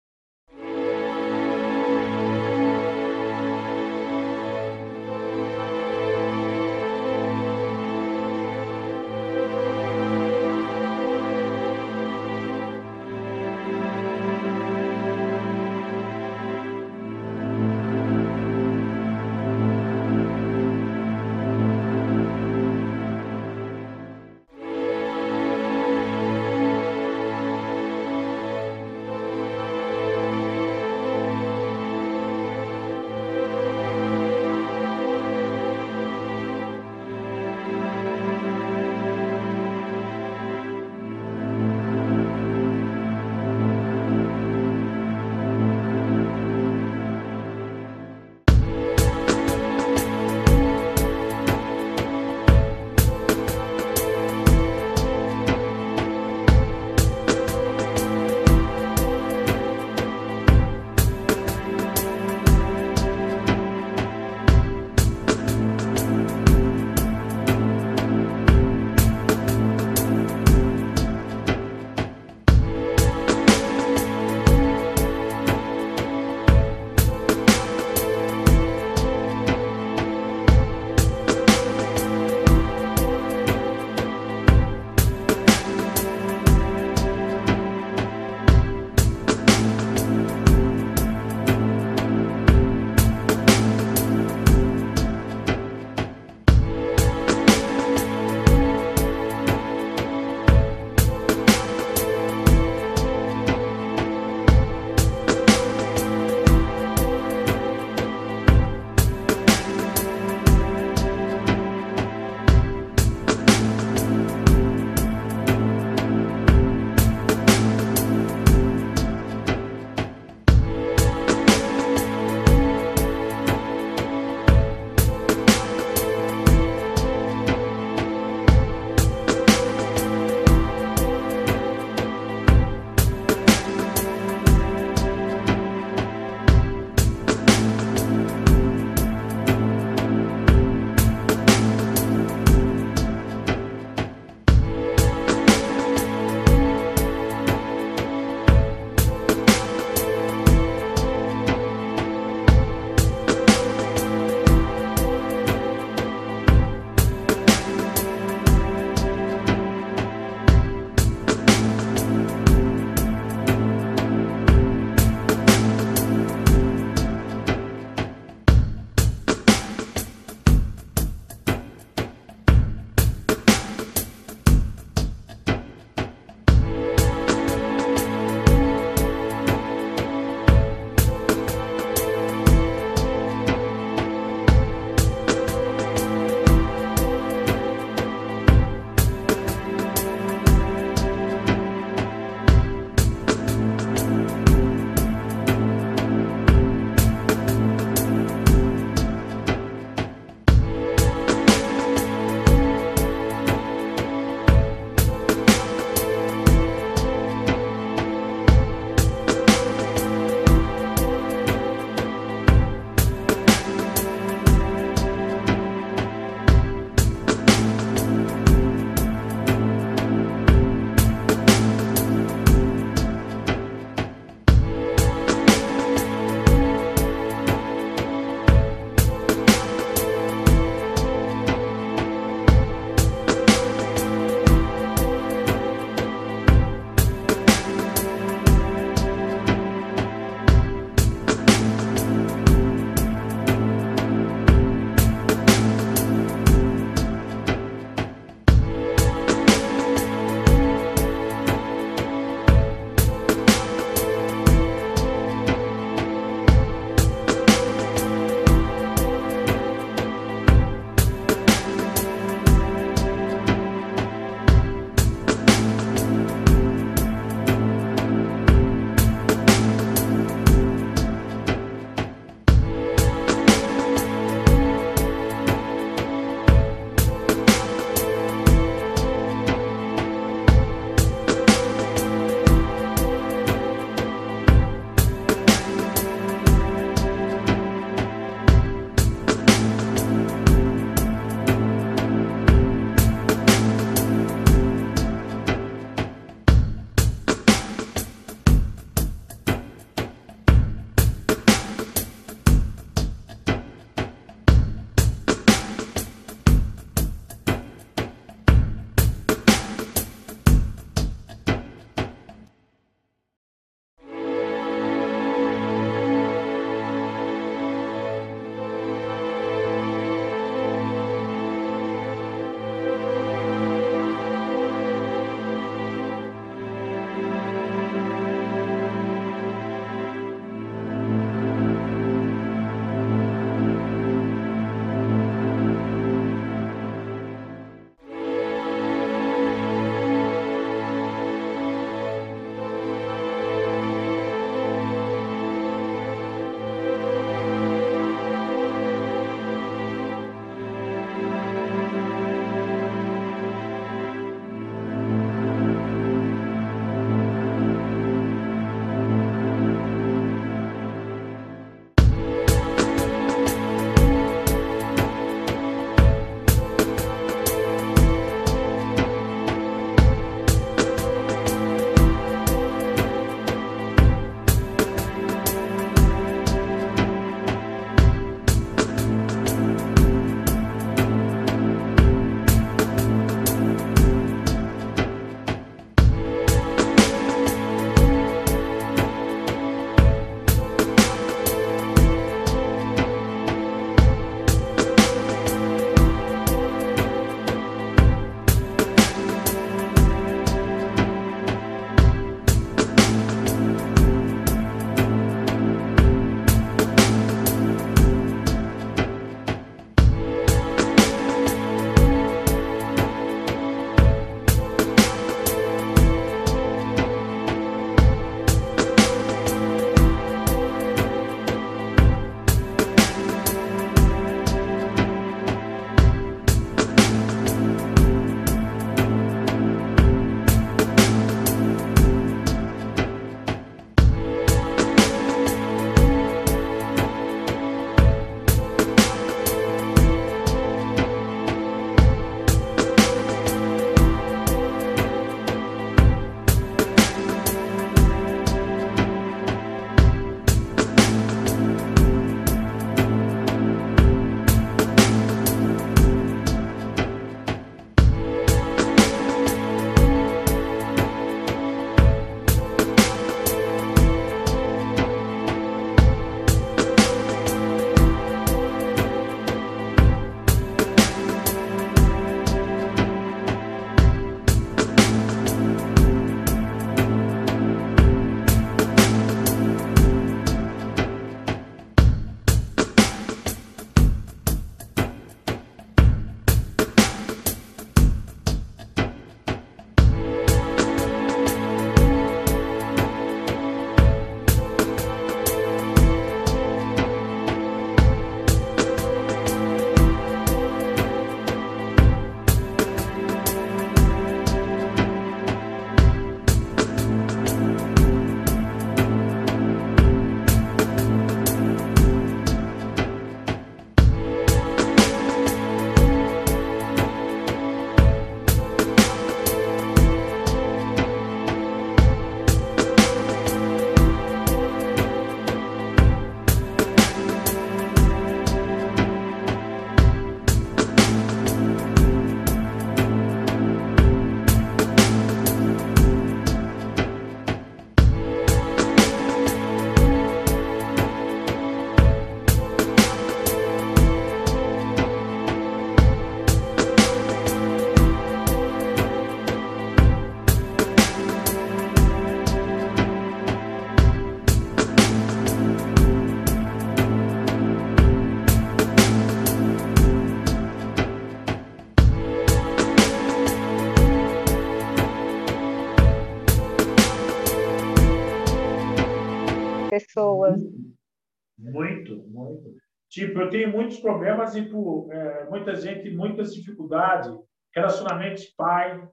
Tipo, eu tenho muitos problemas e por é, muita gente, muitas dificuldades, relacionamento pai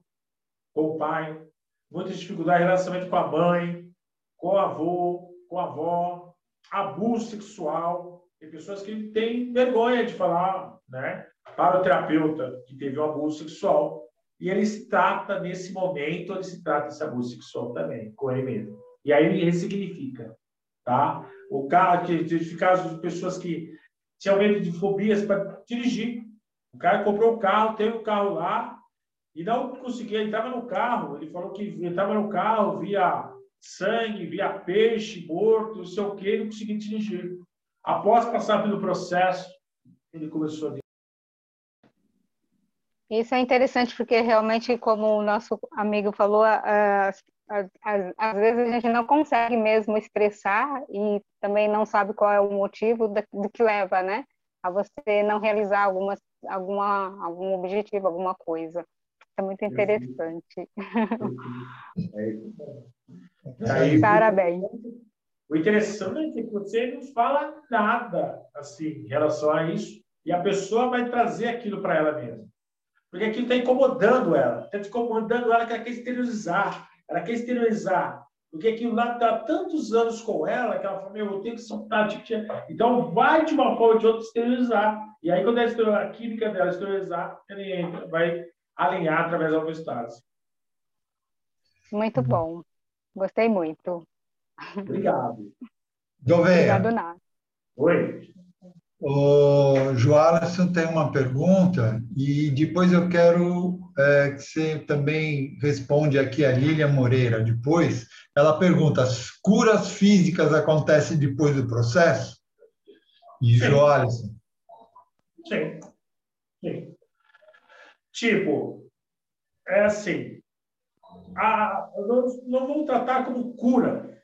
com pai, muitas dificuldades relacionamento com a mãe, com o avô, com a avó, abuso sexual. Tem pessoas que têm vergonha de falar, né? Para o terapeuta que teve um abuso sexual. E ele se trata, nesse momento, ele se trata desse abuso sexual também, com ele mesmo. E aí ele ressignifica, tá? O que tive casos de pessoas que tinham medo de fobias para dirigir. O cara comprou um carro, teve o carro lá, e não conseguia, ele estava no carro, ele falou que estava no carro, via sangue, via peixe morto, não sei o que, ele conseguia dirigir. Após passar pelo processo, ele começou a isso é interessante porque realmente, como o nosso amigo falou, às, às vezes a gente não consegue mesmo expressar e também não sabe qual é o motivo do, do que leva, né, a você não realizar alguma, alguma, algum objetivo, alguma coisa. É muito interessante. [laughs] Aí, Parabéns. O interessante é que você não fala nada assim em relação a isso e a pessoa vai trazer aquilo para ela mesma. Porque aquilo está incomodando ela, está incomodando ela que ela quer exteriorizar, ela quer exteriorizar. Porque aquilo lá está tantos anos com ela que ela fala, meu, eu tenho que soltar. Então, vai de uma forma ou de outra exteriorizar. E aí, quando a química dela exteriorizar, ele entra, vai alinhar através da homeostase. Muito bom. Gostei muito. Obrigado. Gouveia. Obrigado, Nath. Oi. O Joalisson tem uma pergunta e depois eu quero é, que você também responde aqui a Lília Moreira depois. Ela pergunta: as curas físicas acontecem depois do processo? E Joalisson? Sim. Sim. Tipo, é assim, a, não, não vamos tratar como cura,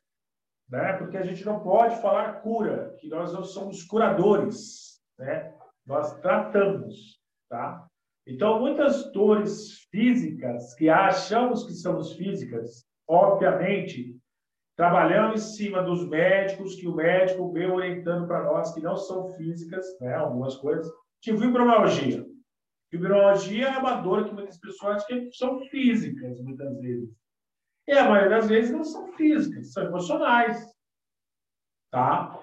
né? porque a gente não pode falar cura, que nós não somos curadores, né? nós tratamos. Tá? Então, muitas dores físicas que achamos que somos físicas, obviamente, trabalhamos em cima dos médicos, que o médico veio orientando para nós que não são físicas, né? algumas coisas. Tipo fibromialgia. Fibromialgia é uma dor que muitas pessoas acham que são físicas, muitas vezes. E a maioria das vezes não são físicas, são emocionais. Tá?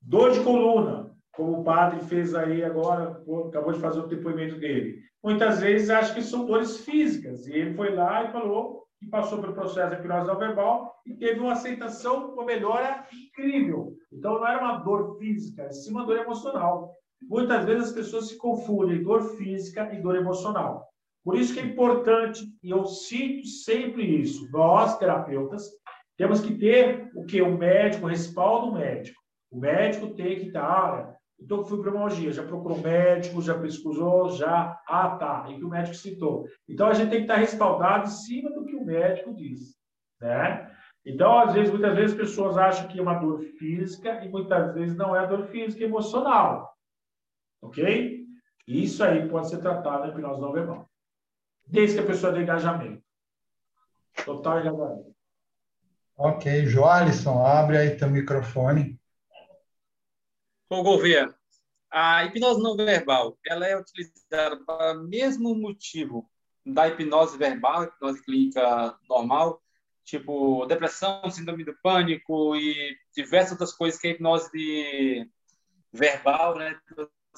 Dor de coluna, como o padre fez aí agora, acabou de fazer o depoimento dele. Muitas vezes acha que são dores físicas. E ele foi lá e falou que passou pelo processo de hipnose não verbal e teve uma aceitação, uma melhora incrível. Então, não era uma dor física, é sim uma dor emocional. Muitas vezes as pessoas se confundem dor física e dor emocional. Por isso que é importante, e eu cito sempre isso, nós, terapeutas, temos que ter o que? O médico, o respaldo médico. O médico tem que estar, olha, então fui fibromialgia, já procurou médico, já pesquisou, já, ah, tá, e que o médico citou. Então a gente tem que estar respaldado em cima do que o médico diz, né? Então, às vezes, muitas vezes as pessoas acham que é uma dor física e muitas vezes não é dor física, é emocional. Ok? Isso aí pode ser tratado na hipnose não verbal. Desde que a pessoa dê engajamento. Total engajamento. Ok. Joalisson, abre aí teu microfone. Ô, Gouveia, a hipnose não verbal, ela é utilizada para o mesmo motivo da hipnose verbal, hipnose clínica normal, tipo depressão, síndrome do pânico e diversas outras coisas que a hipnose de verbal, né,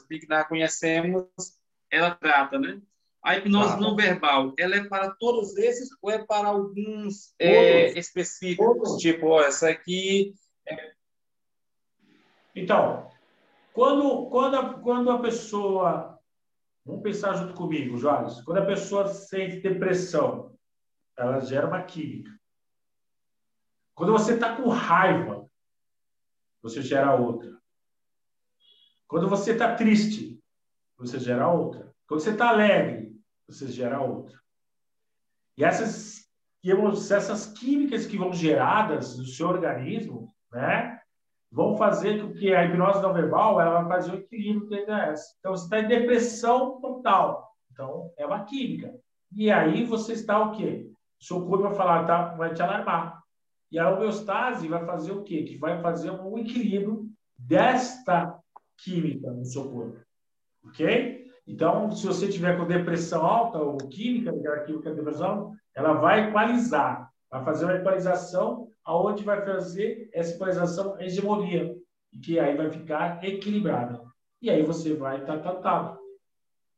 que nós conhecemos, ela trata, né? A hipnose não verbal, ela é para todos esses ou é para alguns é, específicos? Todos. Tipo, ó, essa aqui. É... Então, quando, quando, a, quando a pessoa. Vamos pensar junto comigo, Jorge. Quando a pessoa sente depressão, ela gera uma química. Quando você está com raiva, você gera outra. Quando você está triste, você gera outra. Quando você está alegre, você gera outra. E essas, essas químicas que vão geradas no seu organismo, né, vão fazer com que a hipnose não verbal ela vai fazer o equilíbrio do TDS. Então, você está em depressão total. Então, é uma química. E aí você está o quê? O seu corpo vai falar, tá, vai te alarmar. E a homeostase vai fazer o quê? Que vai fazer um equilíbrio desta química no seu corpo. Ok? Então, se você tiver com depressão alta ou química, química de depressão, ela vai equalizar, vai fazer uma equalização, aonde vai fazer essa equalização a hegemonia, que aí vai ficar equilibrada. E aí você vai estar tratado.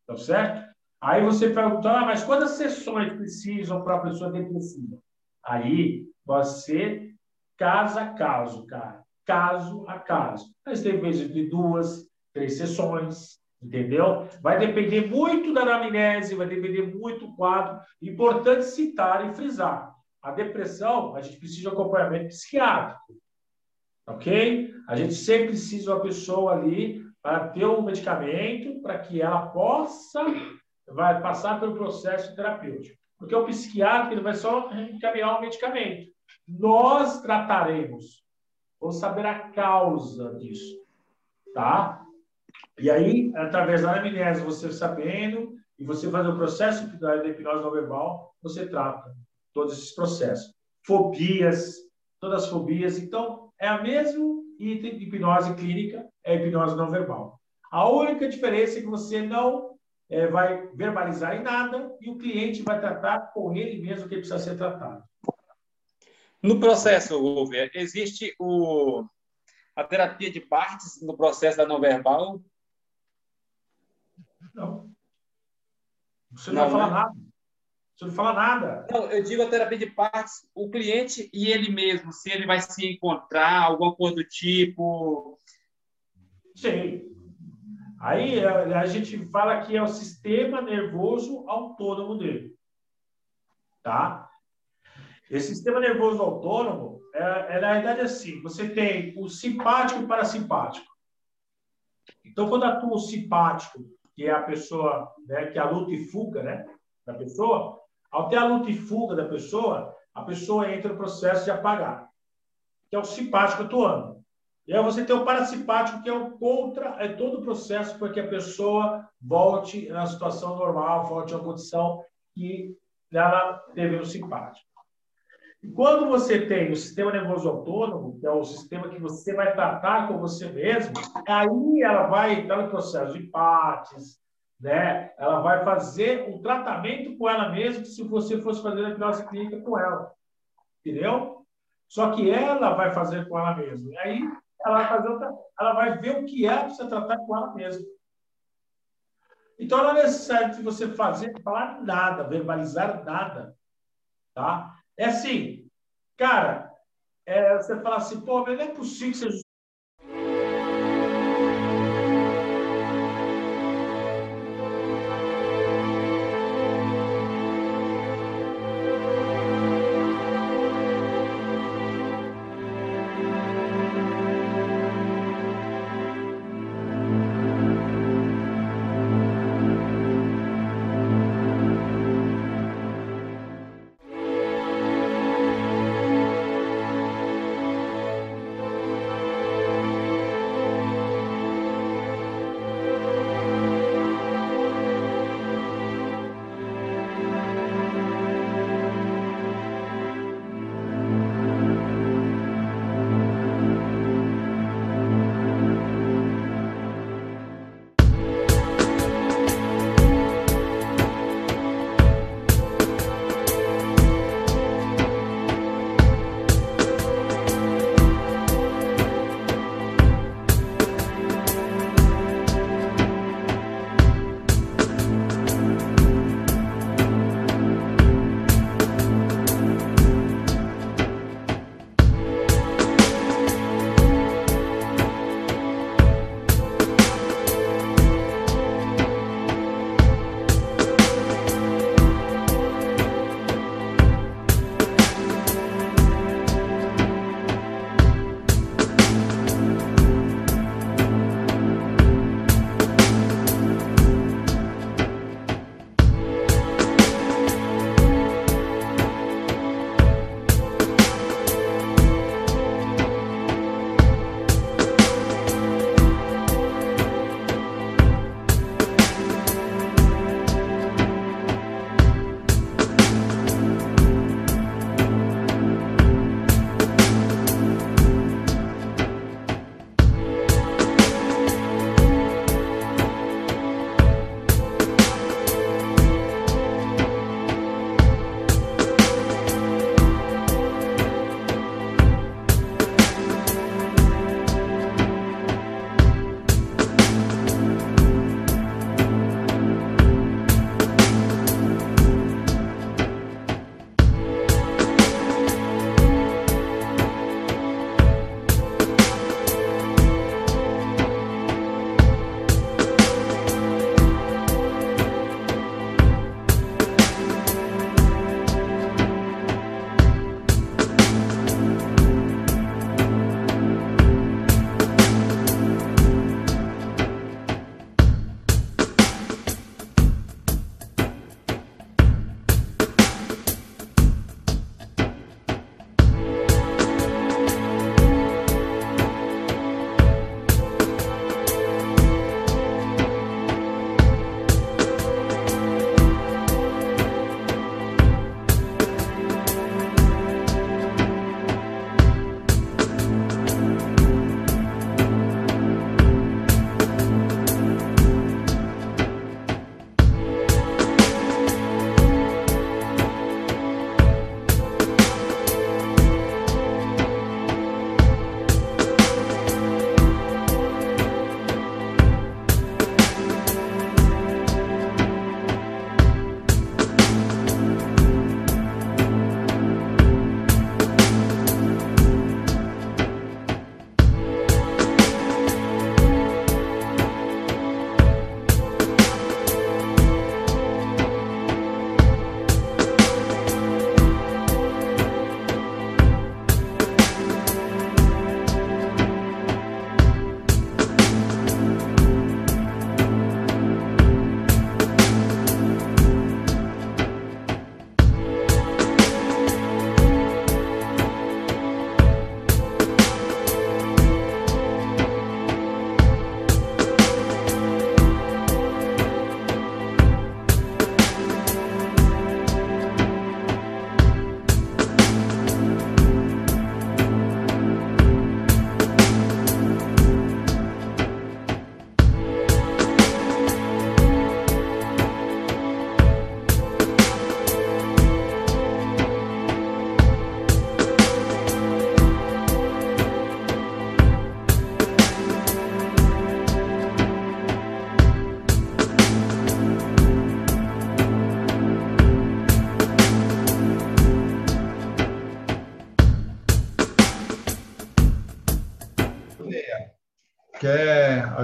Tá certo? Aí você pergunta, ah, mas quantas sessões precisam para a pessoa depressiva? Aí você caso a caso, cara. Caso a caso. Mas tem vezes de duas, três sessões, entendeu? Vai depender muito da anamnese, vai depender muito do quadro. Importante citar e frisar. A depressão, a gente precisa de acompanhamento psiquiátrico, ok? A gente sempre precisa de uma pessoa ali para ter um medicamento para que ela possa vai passar pelo processo terapêutico. Porque o psiquiatra ele vai só encaminhar o medicamento. Nós trataremos. Vamos saber a causa disso. Tá? E aí, através da anamnese, você sabendo, e você faz o processo de hipnose não verbal, você trata todos esses processos. Fobias, todas as fobias. Então, é a mesmo item de hipnose clínica, é hipnose não verbal. A única diferença é que você não é, vai verbalizar em nada e o cliente vai tratar com ele mesmo que precisa ser tratado. No processo, Uber, existe o, a terapia de partes no processo da não verbal? Não. Você não, não vai falar né? nada. Você não fala nada. Não, eu digo a terapia de partes, o cliente e ele mesmo, se ele vai se encontrar, alguma coisa do tipo. Sim. Aí é, a gente fala que é o sistema nervoso autônomo dele. Tá? Esse sistema nervoso autônomo é, é na verdade assim: você tem o simpático e o parasimpático. Então, quando atua o simpático, que é a pessoa, né, que é a luta e fuga né, da pessoa, ao ter a luta e fuga da pessoa, a pessoa entra no processo de apagar, que é o simpático atuando. E aí você tem o parasimpático, que é o contra, é todo o processo para que a pessoa volte na situação normal, volte à condição que ela teve no simpático. E quando você tem o sistema nervoso autônomo, que é o sistema que você vai tratar com você mesmo, aí ela vai entrar no processo de partes, né? Ela vai fazer um tratamento com ela mesma, se você fosse fazer a hipnose clínica com ela. Entendeu? Só que ela vai fazer com ela mesma. E aí ela vai fazer outra, ela vai ver o que é para você tratar com ela mesma. Então não é necessário que você fazer, falar nada, verbalizar nada, tá? É assim, cara, é, você fala assim, pô, mas não é possível que você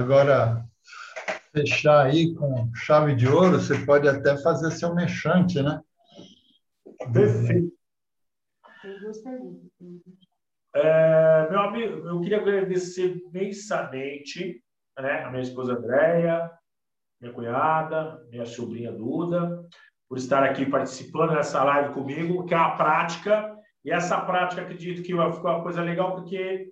agora fechar aí com chave de ouro? Você pode até fazer seu mexante, né? Perfeito. É, meu amigo, eu queria agradecer imensamente né, a minha esposa Andréia, minha cunhada, minha sobrinha Duda, por estar aqui participando dessa live comigo, que é a prática. E essa prática, acredito que vai ficar uma coisa legal, porque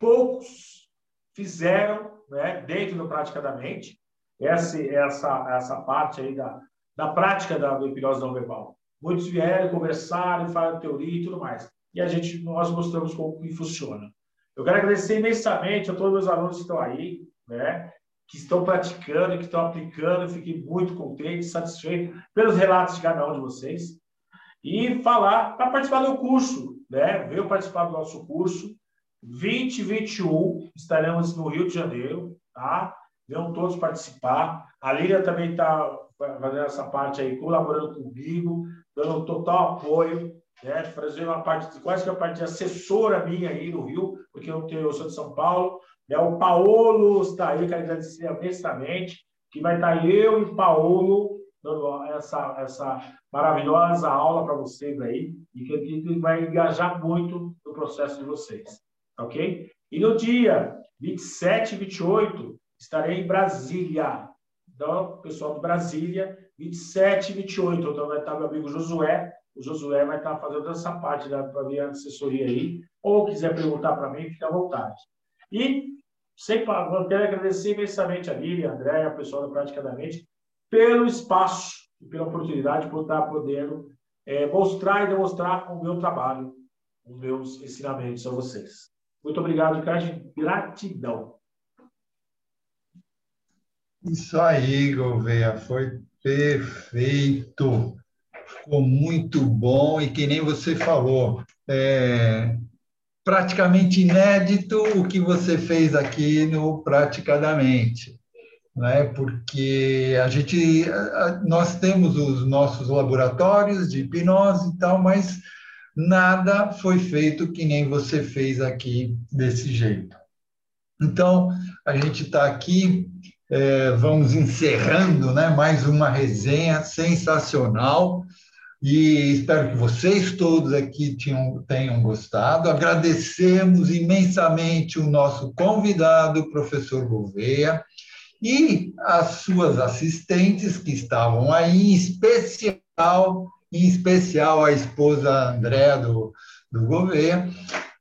poucos fizeram né, dentro do Prática da Mente essa, essa, essa parte aí da, da prática da, do hipnose não verbal. Muitos vieram, conversaram, falaram teoria e tudo mais. E a gente, nós mostramos como que funciona. Eu quero agradecer imensamente a todos os alunos que estão aí, né? que estão praticando, que estão aplicando. Fiquei muito contente, satisfeito pelos relatos de cada um de vocês. E falar para participar do curso, né? Veio participar do nosso curso. 2021, estaremos no Rio de Janeiro, tá? Venham todos participar. A Lília também está fazendo essa parte aí, colaborando comigo, dando total apoio, né? Fazendo uma parte, quase que a parte de assessora minha aí no Rio, porque eu, tenho, eu sou de São Paulo, é o Paulo está aí, quero agradecer imensamente, que vai estar eu e Paulo dando essa, essa maravilhosa aula para vocês aí, e que vai engajar muito no processo de vocês, ok? E no dia 27 e 28, estarei em Brasília. Então, pessoal de Brasília, 27 e 28. Então, vai estar meu amigo Josué. O Josué vai estar fazendo essa parte da minha assessoria aí. Ou quiser perguntar para mim, fique à vontade. E sem eu quero agradecer imensamente a Lília, a Andréia, o pessoal da Prática da Mente, pelo espaço e pela oportunidade por estar podendo é, mostrar e demonstrar o meu trabalho, os meus ensinamentos a vocês. Muito obrigado, gratidão. Isso aí, Gouveia, foi perfeito. Ficou muito bom e que nem você falou, é, praticamente inédito o que você fez aqui no Praticadamente, né? porque a gente, nós temos os nossos laboratórios de hipnose e tal, mas nada foi feito que nem você fez aqui desse jeito. Então, a gente está aqui, é, vamos encerrando né, mais uma resenha sensacional e espero que vocês todos aqui tenham, gostado. Agradecemos imensamente o nosso convidado, professor Gouveia, e as suas assistentes que estavam aí, em especial, em especial a esposa Andréa do, do Gouveia,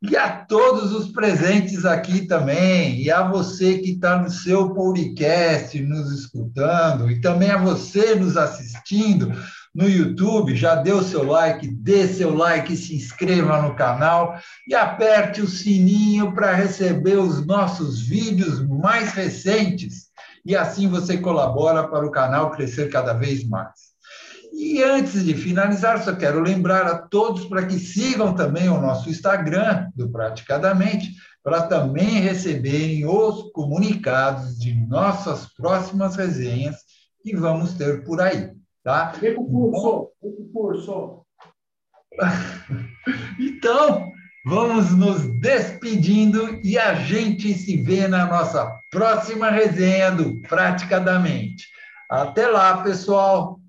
e a todos os presentes aqui também, e a você que está no seu podcast nos escutando, e também a você nos assistindo no YouTube, já dê seu like, dê seu like, se inscreva no canal e aperte o sininho para receber os nossos vídeos mais recentes. E assim você colabora para o canal crescer cada vez mais. E antes de finalizar, só quero lembrar a todos para que sigam também o nosso Instagram do Praticadamente, para também receberem os comunicados de nossas próximas resenhas que vamos ter por aí. Tá? Vem o curso, vem o curso. [laughs] então, vamos nos despedindo e a gente se vê na nossa próxima resenha do Praticadamente. Até lá, pessoal!